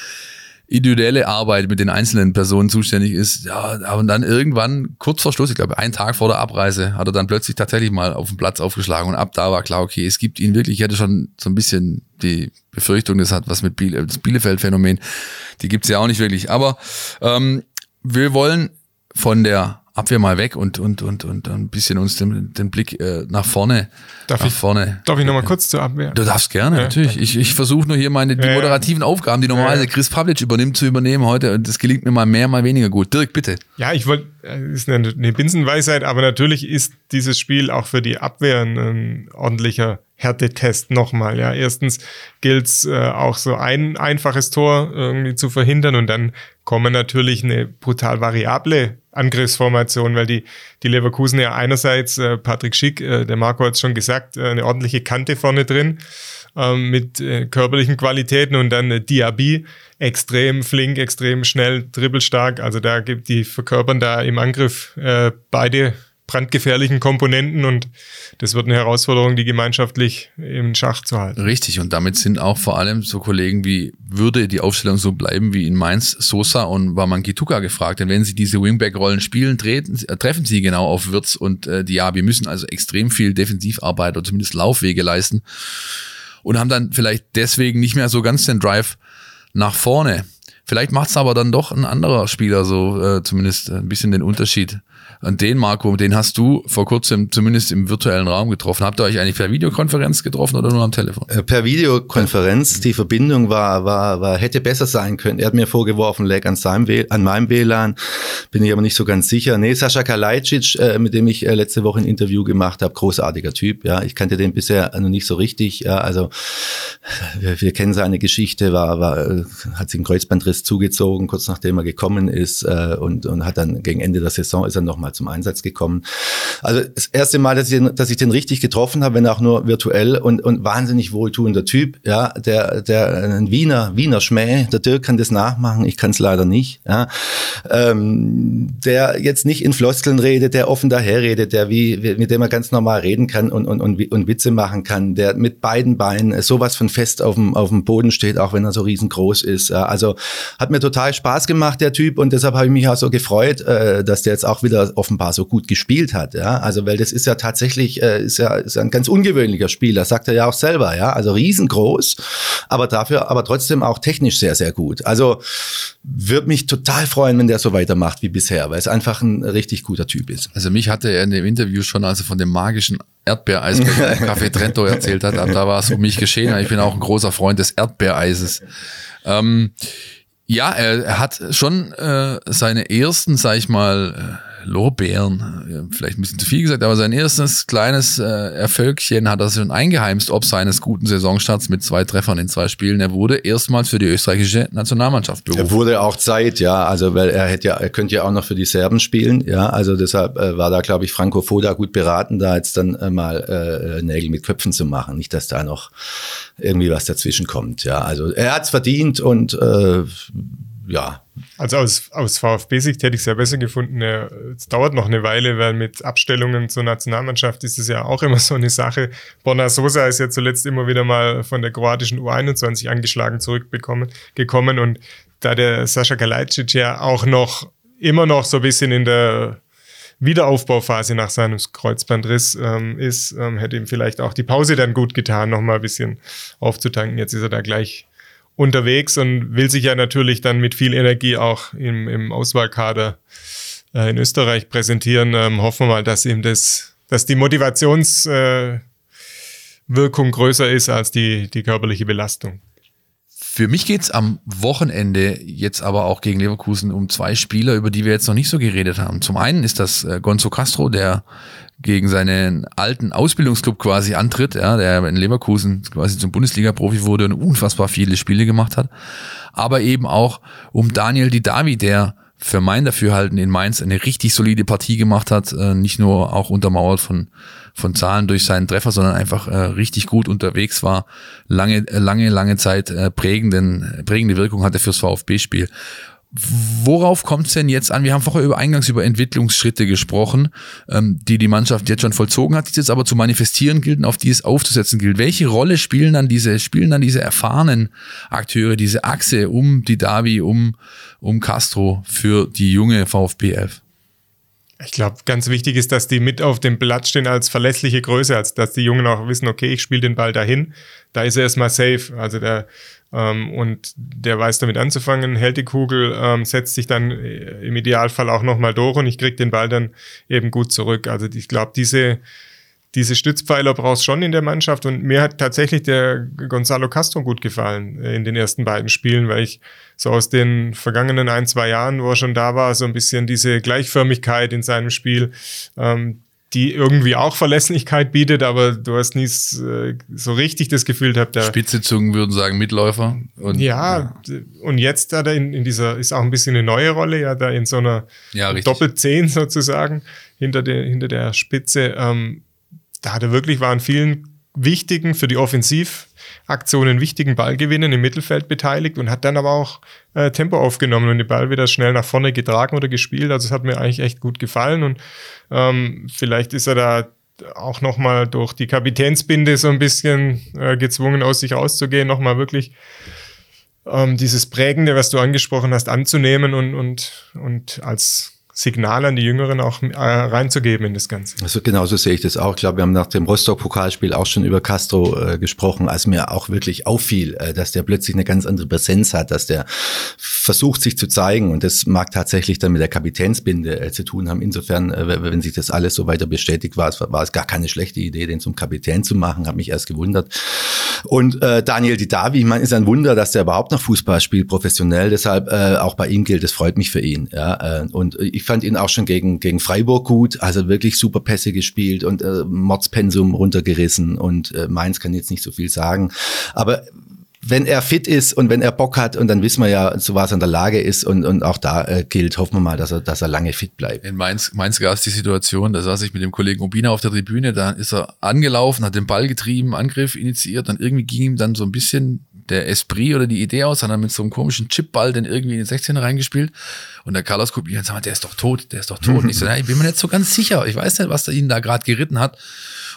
individuelle Arbeit mit den einzelnen Personen zuständig ist. Ja, und dann irgendwann, kurz vor Schluss, ich glaube, einen Tag vor der Abreise, hat er dann plötzlich tatsächlich mal auf dem Platz aufgeschlagen und ab da war klar, okay, es gibt ihn wirklich, ich hatte schon so ein bisschen die Befürchtung, das hat was mit Biele, das Bielefeld-Phänomen, die gibt's ja auch nicht wirklich. Aber ähm, wir wollen von der Abwehr mal weg und, und, und, und ein bisschen uns den, den Blick äh, nach vorne. Darf nach ich, vorne. Darf ich nochmal kurz zur Abwehr? Du darfst gerne, ja. natürlich. Ich, ich versuche nur hier meine die moderativen Aufgaben, die normalerweise Chris Pavlic übernimmt, zu übernehmen heute. Und das gelingt mir mal mehr, mal weniger gut. Dirk, bitte. Ja, ich wollte, äh, ist eine, eine Binsenweisheit, aber natürlich ist dieses Spiel auch für die Abwehr ein, ein ordentlicher Härtetest nochmal. Ja, erstens gilt's äh, auch so ein einfaches Tor irgendwie zu verhindern und dann kommen natürlich eine brutal variable Angriffsformation, weil die, die Leverkusen ja einerseits, äh, Patrick Schick, äh, der Marco hat es schon gesagt, äh, eine ordentliche Kante vorne drin ähm, mit äh, körperlichen Qualitäten und dann äh, Diaby, extrem flink, extrem schnell, dribbelstark. Also da gibt die verkörpern da im Angriff äh, beide brandgefährlichen Komponenten und das wird eine Herausforderung, die gemeinschaftlich im Schach zu halten. Richtig. Und damit sind auch vor allem so Kollegen wie, würde die Aufstellung so bleiben wie in Mainz, Sosa und Wamangituka gefragt. Denn wenn sie diese Wingback-Rollen spielen, treten, äh, treffen sie genau auf Wirtz und äh, Diaby, müssen also extrem viel Defensivarbeit oder zumindest Laufwege leisten und haben dann vielleicht deswegen nicht mehr so ganz den Drive nach vorne. Vielleicht macht es aber dann doch ein anderer Spieler so äh, zumindest ein bisschen den Unterschied. Und den, Marco, den hast du vor kurzem zumindest im virtuellen Raum getroffen. Habt ihr euch eigentlich per Videokonferenz getroffen oder nur am Telefon? Äh, Per Videokonferenz, die Verbindung war, war, war, hätte besser sein können. Er hat mir vorgeworfen, lag an seinem W- an meinem WLAN, bin ich aber nicht so ganz sicher. Nee, Sascha Kalajdzic, äh, mit dem ich äh, letzte Woche ein Interview gemacht habe, großartiger Typ, ja. Ich kannte den bisher noch nicht so richtig, ja. Also, wir, wir kennen seine Geschichte, war, war, äh, hat sich einen Kreuzbandriss zugezogen, kurz nachdem er gekommen ist, äh, und, und hat dann gegen Ende der Saison ist er nochmal zum Einsatz gekommen. Also, das erste Mal, dass ich, den- dass ich den richtig getroffen habe, wenn auch nur virtuell und, und wahnsinnig wohltuender Typ, ja, der, der, ein Wiener, Wiener Schmäh, der Dirk kann das nachmachen, ich kann es leider nicht, ja, ähm, der jetzt nicht in Floskeln redet, der offen daherredet, der wie, mit dem er ganz normal reden kann und, und, und, und Witze machen kann, der mit beiden Beinen sowas von fest auf dem, auf dem Boden steht, auch wenn er so riesengroß ist. Ja, Also hat mir total Spaß gemacht, der Typ, und deshalb habe ich mich auch so gefreut, äh, dass der jetzt auch wieder offenbar so gut gespielt hat. Ja, also weil das ist ja tatsächlich, äh, ist ja, ist ein ganz ungewöhnlicher Spieler, sagt er ja auch selber, ja, also riesengroß, aber dafür, aber trotzdem auch technisch sehr, sehr gut. Also würde mich total freuen, wenn der so weitermacht wie bisher, weil es einfach ein richtig guter Typ ist. Also mich hatte er in dem Interview schon, als er von dem magischen Erdbeereis bei Café Trento erzählt hat, da war es um mich geschehen. Ich bin auch ein großer Freund des Erdbeereises. Ähm, ja, er, er hat schon äh, seine ersten, sag ich mal, äh, Lorbeeren, äh, vielleicht ein bisschen zu viel gesagt, aber sein erstes kleines äh, Erfolgchen hat er schon eingeheimst, ob seines guten Saisonstarts mit zwei Treffern in zwei Spielen. Er wurde erstmals für die österreichische Nationalmannschaft Er berufen. wurde auch Zeit, ja, also weil er hätte ja, er könnte ja auch noch für die Serben spielen, ja, also deshalb äh, war da, glaube ich, Franco Foda gut beraten, da jetzt dann äh, mal äh, Nägel mit Köpfen zu machen, nicht, dass da noch irgendwie was dazwischen kommt, ja, also er hat's verdient und äh, ja, Also aus, aus VfB-Sicht hätte ich es ja besser gefunden. Es dauert noch eine Weile, weil mit Abstellungen zur Nationalmannschaft ist es ja auch immer so eine Sache. Borna Sosa ist ja zuletzt immer wieder mal von der kroatischen U21 angeschlagen zurückbekommen gekommen und da der Sascha Kalajdzic ja auch noch immer noch so ein bisschen in der Wiederaufbauphase nach seinem Kreuzbandriss ähm, ist, ähm, hätte ihm vielleicht auch die Pause dann gut getan, noch mal ein bisschen aufzutanken. Jetzt ist er da gleich unterwegs und will sich ja natürlich dann mit viel Energie auch im, im Auswahlkader äh, in Österreich präsentieren. Ähm, hoffen wir mal, dass ihm das, dass die Motivationswirkung äh, größer ist als die, die körperliche Belastung. Für mich geht's am Wochenende jetzt aber auch gegen Leverkusen um zwei Spieler, über die wir jetzt noch nicht so geredet haben. Zum einen ist das äh, Gonzo Castro, der gegen seinen alten Ausbildungsclub quasi antritt, ja, der in Leverkusen quasi zum Bundesliga-Profi wurde und unfassbar viele Spiele gemacht hat. Aber eben auch um Daniel Didavi, der für mein Dafürhalten in Mainz eine richtig solide Partie gemacht hat, äh, nicht nur auch untermauert von von Zahlen durch seinen Treffer, sondern einfach äh, richtig gut unterwegs war, lange, lange, lange Zeit äh, prägenden, prägende Wirkung hatte fürs VfB-Spiel. Worauf kommt es denn jetzt an? Wir haben vorher über eingangs über Entwicklungsschritte gesprochen, ähm, die die Mannschaft jetzt schon vollzogen hat, die jetzt aber zu manifestieren gilt, auf die es aufzusetzen gilt. Welche Rolle spielen dann diese, spielen dann diese erfahrenen Akteure, diese Achse um die Davi, um, um Castro für die junge VfB 11? Ich glaube, ganz wichtig ist, dass die mit auf dem Platz stehen als verlässliche Größe, als dass die Jungen auch wissen, okay, ich spiele den Ball dahin. Da ist er erstmal safe. Also der ähm, und der weiß damit anzufangen, hält die Kugel, ähm, setzt sich dann äh, im Idealfall auch nochmal durch und ich krieg den Ball dann eben gut zurück. Also ich glaube, diese, diese Stützpfeiler brauchst schon in der Mannschaft und mir hat tatsächlich der Gonzalo Castro gut gefallen äh, in den ersten beiden Spielen, weil ich so aus den vergangenen ein, zwei Jahren, wo er schon da war, so ein bisschen diese Gleichförmigkeit in seinem Spiel, ähm, die irgendwie auch Verlässlichkeit bietet, aber du hast nie äh, so richtig das Gefühl gehabt, Spitze Zungen würden sagen Mitläufer. Und, ja, ja, und jetzt hat er in, in, dieser, ist auch ein bisschen eine neue Rolle, ja, da in so einer ja, Doppelzehn sozusagen hinter der, hinter der Spitze. Ähm, da hat er wirklich, war an vielen wichtigen, für die Offensivaktionen wichtigen Ballgewinnen im Mittelfeld beteiligt und hat dann aber auch äh, Tempo aufgenommen und den Ball wieder schnell nach vorne getragen oder gespielt. Also es hat mir eigentlich echt gut gefallen und ähm, vielleicht ist er da auch nochmal durch die Kapitänsbinde so ein bisschen äh, gezwungen, aus sich rauszugehen, nochmal wirklich ähm, dieses Prägende, was du angesprochen hast, anzunehmen und, und, und als Signal an die Jüngeren auch äh, reinzugeben in das Ganze. Also genauso sehe ich das auch. Ich glaube, wir haben nach dem Rostock-Pokalspiel auch schon über Castro äh, gesprochen, als mir auch wirklich auffiel, äh, dass der plötzlich eine ganz andere Präsenz hat, dass der versucht, sich zu zeigen. Und das mag tatsächlich dann mit der Kapitänsbinde äh, zu tun haben. Insofern, äh, wenn sich das alles so weiter bestätigt war, es war es gar keine schlechte Idee, den zum Kapitän zu machen. Hat mich erst gewundert. Und äh, Daniel Didavi, ich meine, ist ein Wunder, dass der überhaupt noch Fußball spielt, professionell. Deshalb äh, auch bei ihm gilt, es freut mich für ihn. Ja, äh, und ich ich fand ihn auch schon gegen, gegen Freiburg gut, also wirklich super Pässe gespielt und äh, Mordspensum runtergerissen und äh, Mainz kann jetzt nicht so viel sagen. Aber wenn er fit ist und wenn er Bock hat und dann wissen wir ja, zu was er in der Lage ist und, und auch da äh, gilt, hoffen wir mal, dass er, dass er lange fit bleibt. In Mainz, Mainz gab es die Situation, da saß ich mit dem Kollegen Obina auf der Tribüne, da ist er angelaufen, hat den Ball getrieben, Angriff initiiert, dann irgendwie ging ihm dann so ein bisschen der Esprit oder die Idee aus, hat dann mit so einem komischen Chipball den irgendwie in den 16 reingespielt. Und der Carlos guckt mich und sagt, der ist doch tot, der ist doch tot. Und ich so, ja, ich bin mir nicht so ganz sicher. Ich weiß nicht, was da ihn da gerade geritten hat.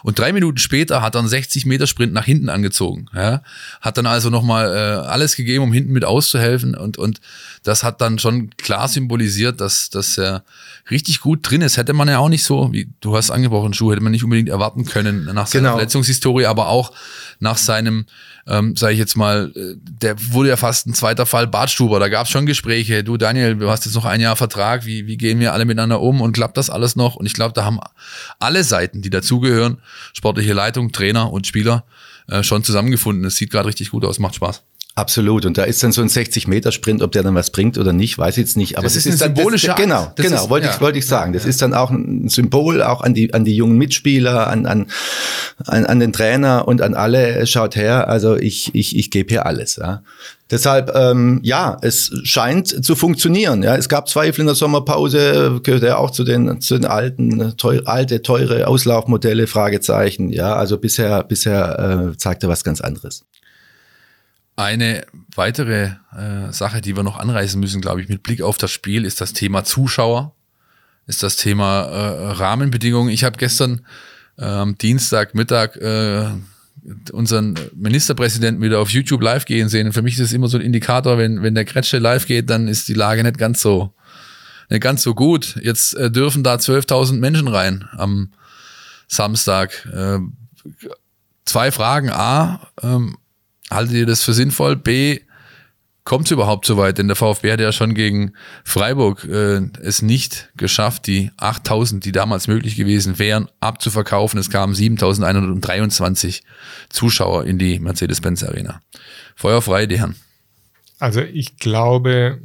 Und drei Minuten später hat er einen 60 Meter Sprint nach hinten angezogen. Ja? Hat dann also nochmal äh, alles gegeben, um hinten mit auszuhelfen. Und, und das hat dann schon klar symbolisiert, dass, dass er richtig gut drin ist. Hätte man ja auch nicht so, wie du hast angebrochen, Schuh, hätte man nicht unbedingt erwarten können nach seiner genau. Verletzungshistorie, aber auch nach seinem ähm, sage ich jetzt mal, äh, der wurde ja fast ein zweiter Fall Bartstuber. Da gab es schon Gespräche. Du, Daniel, du hast jetzt noch ein Jahr Vertrag. Wie, wie gehen wir alle miteinander um und klappt das alles noch? Und ich glaube, da haben alle Seiten, die dazugehören, sportliche Leitung, Trainer und Spieler, äh, schon zusammengefunden. Es sieht gerade richtig gut aus, macht Spaß. Absolut. Und da ist dann so ein 60-Meter-Sprint, ob der dann was bringt oder nicht, weiß ich jetzt nicht. Aber das, das ist, ist ein symbolischer das, Genau, das genau, ist, wollte, ja. ich, wollte ich sagen. Das ja. ist dann auch ein Symbol auch an die, an die jungen Mitspieler, an, an, an, an den Trainer und an alle. Schaut her, also ich, ich, ich gebe hier alles. Ja. Deshalb, ähm, ja, es scheint zu funktionieren. Ja, es gab Zweifel in der Sommerpause, gehört ja auch zu den, zu den alten, teuer, alte, teure Auslaufmodelle, Fragezeichen. Ja, also bisher, bisher äh, zeigt er was ganz anderes. Eine weitere äh, Sache, die wir noch anreißen müssen, glaube ich, mit Blick auf das Spiel, ist das Thema Zuschauer, ist das Thema äh, Rahmenbedingungen. Ich habe gestern äh, am Dienstagmittag äh, unseren Ministerpräsidenten wieder auf YouTube live gehen sehen. Für mich ist es immer so ein Indikator, wenn, wenn der Kretsche live geht, dann ist die Lage nicht ganz so, nicht ganz so gut. Jetzt äh, dürfen da 12.000 Menschen rein am Samstag. Äh, zwei Fragen. A, ähm, Haltet ihr das für sinnvoll? B, kommt es überhaupt so weit? Denn der VfB hat ja schon gegen Freiburg äh, es nicht geschafft, die 8000, die damals möglich gewesen wären, abzuverkaufen. Es kamen 7123 Zuschauer in die Mercedes-Benz Arena. Feuerfrei, die Herren. Also ich glaube,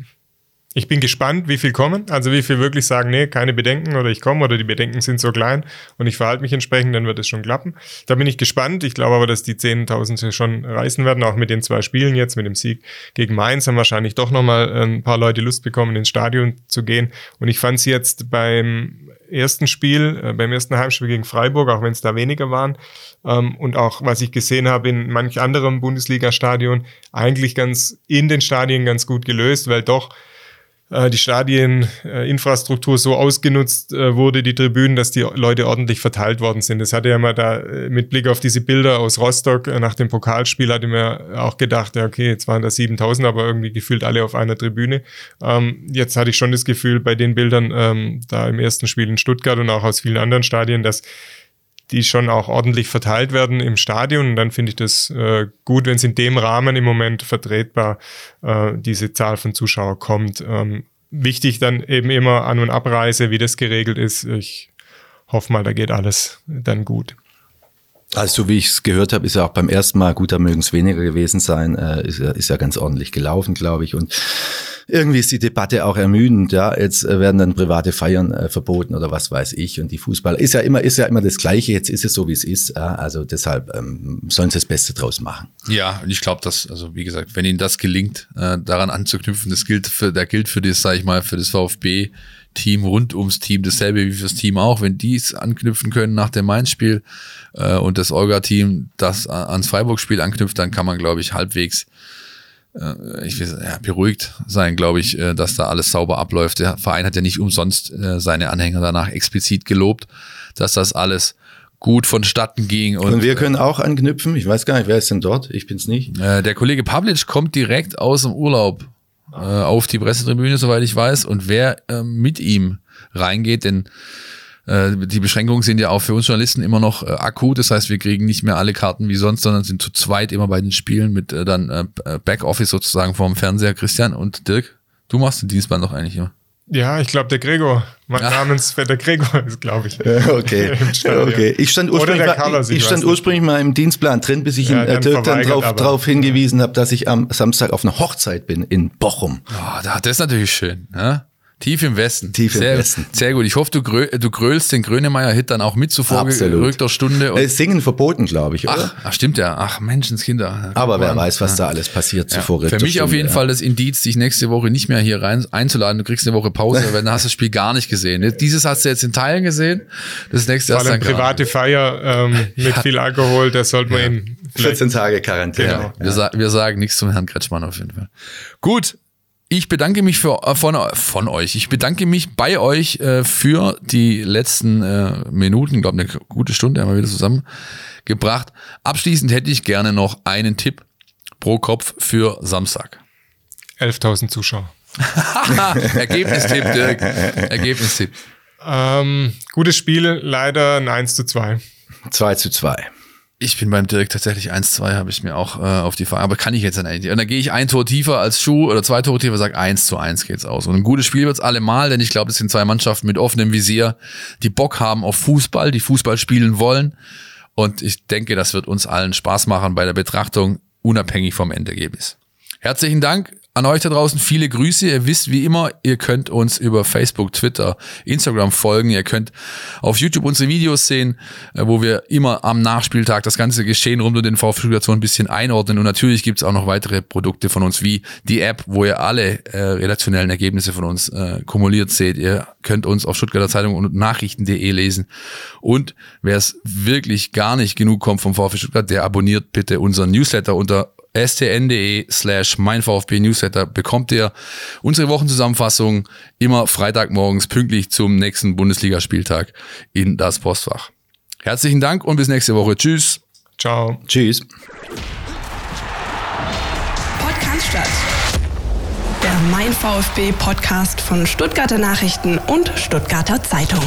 ich bin gespannt, wie viel kommen. Also wie viel wirklich sagen, nee, keine Bedenken oder ich komme oder die Bedenken sind so klein und ich verhalte mich entsprechend, dann wird es schon klappen. Da bin ich gespannt. Ich glaube aber, dass die 10.000 schon reißen werden, auch mit den zwei Spielen jetzt, mit dem Sieg gegen Mainz haben wahrscheinlich doch nochmal ein paar Leute Lust bekommen, ins Stadion zu gehen. Und ich fand es jetzt beim ersten Spiel, äh, beim ersten Heimspiel gegen Freiburg, auch wenn es da weniger waren, ähm, und auch was ich gesehen habe in manch anderem Bundesliga-Stadion, eigentlich ganz in den Stadien ganz gut gelöst, weil doch äh, die Stadieninfrastruktur so ausgenutzt äh, wurde, die Tribünen, dass die Leute ordentlich verteilt worden sind. Das hatte ja mal da äh, mit Blick auf diese Bilder aus Rostock nach dem Pokalspiel, hatte mir auch gedacht, ja, okay, jetzt waren da 7000, aber irgendwie gefühlt alle auf einer Tribüne. Ähm, jetzt hatte ich schon das Gefühl bei den Bildern ähm, da im ersten Spiel in Stuttgart und auch aus vielen anderen Stadien, dass die schon auch ordentlich verteilt werden im Stadion. Und dann finde ich das äh, gut, wenn es in dem Rahmen im Moment vertretbar äh, diese Zahl von Zuschauern kommt. Ähm, wichtig dann eben immer An- und Abreise, wie das geregelt ist. Ich hoffe mal, da geht alles dann gut. Also so wie ich es gehört habe, ist ja auch beim ersten Mal, gut, da mögen es weniger gewesen sein, äh, ist, ja, ist ja ganz ordentlich gelaufen, glaube ich. Und irgendwie ist die Debatte auch ermüdend, ja. Jetzt äh, werden dann private Feiern äh, verboten oder was weiß ich. Und die Fußballer ist ja immer, ist ja immer das Gleiche. Jetzt ist es so, wie es ist. Ja? Also deshalb ähm, sollen sie das Beste draus machen. Ja, und ich glaube, dass, also wie gesagt, wenn ihnen das gelingt, äh, daran anzuknüpfen, das gilt für, da gilt für das, sag ich mal, für das VfB. Team rund ums Team, dasselbe wie fürs Team auch, wenn die es anknüpfen können nach dem Mainz-Spiel äh, und das Olga-Team das ans Freiburg-Spiel anknüpft, dann kann man, glaube ich, halbwegs äh, ich will, ja, beruhigt sein, glaube ich, äh, dass da alles sauber abläuft. Der Verein hat ja nicht umsonst äh, seine Anhänger danach explizit gelobt, dass das alles gut vonstatten ging. Und, und wir können auch anknüpfen. Ich weiß gar nicht, wer ist denn dort? Ich bin's nicht. Äh, der Kollege Pavlic kommt direkt aus dem Urlaub äh, auf die Pressetribüne, soweit ich weiß. Und wer äh, mit ihm reingeht, denn äh, die Beschränkungen sind ja auch für uns Journalisten immer noch äh, akut. Das heißt, wir kriegen nicht mehr alle Karten wie sonst, sondern sind zu zweit immer bei den Spielen mit äh, dann äh, Backoffice sozusagen vorm Fernseher. Christian und Dirk, du machst den Dienstplan doch eigentlich immer. Ja, ich glaube, der Gregor. Mein ja. Namensvetter Gregor ist, glaube ich. Okay. okay. Ich stand, ursprünglich mal, ich, ich stand ursprünglich mal im Dienstplan drin, bis ich ja, ihn, Dirk dann drauf, drauf hingewiesen habe, dass ich am Samstag auf einer Hochzeit bin in Bochum. Oh, das ist natürlich schön. Ne? Tief im Westen. Tief sehr, im Westen. Sehr gut. Ich hoffe, du, grö du grölst den Grönemeyer-Hit dann auch mit zu vorgerückter Stunde. Und Singen verboten, glaube ich, oder? Ach, ach, stimmt ja. Ach, Menschenskinder. Aber wer weiß, was ja. da alles passiert ja. zuvor. Für mich Stunde, auf jeden ja. Fall das Indiz, dich nächste Woche nicht mehr hier rein einzuladen. Du kriegst eine Woche Pause, weil dann hast du das Spiel gar nicht gesehen. Dieses hast du jetzt in Teilen gesehen. Das nächste hast du dann private Feier ähm, mit viel Alkohol, das sollte man eben 14 Tage Quarantäne. Genau. Wir, sa wir sagen nichts zum Herrn Kretschmann auf jeden Fall. Gut, ich bedanke mich für, äh, von, von euch. Ich bedanke mich bei euch äh, für die letzten äh, Minuten. Ich glaube, eine gute Stunde haben wir wieder zusammengebracht. Abschließend hätte ich gerne noch einen Tipp pro Kopf für Samstag. 11.000 Zuschauer. Ergebnistipp, Dirk. Ergebnistipp. Ähm, gutes Spiel, leider ein 1 zu 2. 2 zu 2. Ich bin beim Dirk tatsächlich 1-2, habe ich mir auch äh, auf die Fahne, aber kann ich jetzt dann eigentlich. Und dann gehe ich ein Tor tiefer als Schuh oder zwei Tore tiefer, sage 1 zu 1 geht's aus. Und ein gutes Spiel wird's allemal, denn ich glaube, das sind zwei Mannschaften mit offenem Visier, die Bock haben auf Fußball, die Fußball spielen wollen. Und ich denke, das wird uns allen Spaß machen bei der Betrachtung, unabhängig vom Endergebnis. Herzlichen Dank an euch da draußen viele Grüße. Ihr wisst wie immer, ihr könnt uns über Facebook, Twitter, Instagram folgen. Ihr könnt auf YouTube unsere Videos sehen, äh, wo wir immer am Nachspieltag das ganze Geschehen rund um den VfB so ein bisschen einordnen. Und natürlich gibt's auch noch weitere Produkte von uns, wie die App, wo ihr alle äh, redaktionellen Ergebnisse von uns äh, kumuliert seht. Ihr könnt uns auf Stuttgarter Zeitung und Nachrichten.de lesen. Und wer es wirklich gar nicht genug kommt vom VfB Stuttgart, der abonniert bitte unseren Newsletter unter stn.de slash mein VfB Newsletter bekommt ihr unsere Wochenzusammenfassung immer Freitagmorgens pünktlich zum nächsten Bundesligaspieltag in das Postfach. Herzlichen Dank und bis nächste Woche. Tschüss. Ciao. Tschüss. Podcast statt. Der Mein VfB Podcast von Stuttgarter Nachrichten und Stuttgarter Zeitung.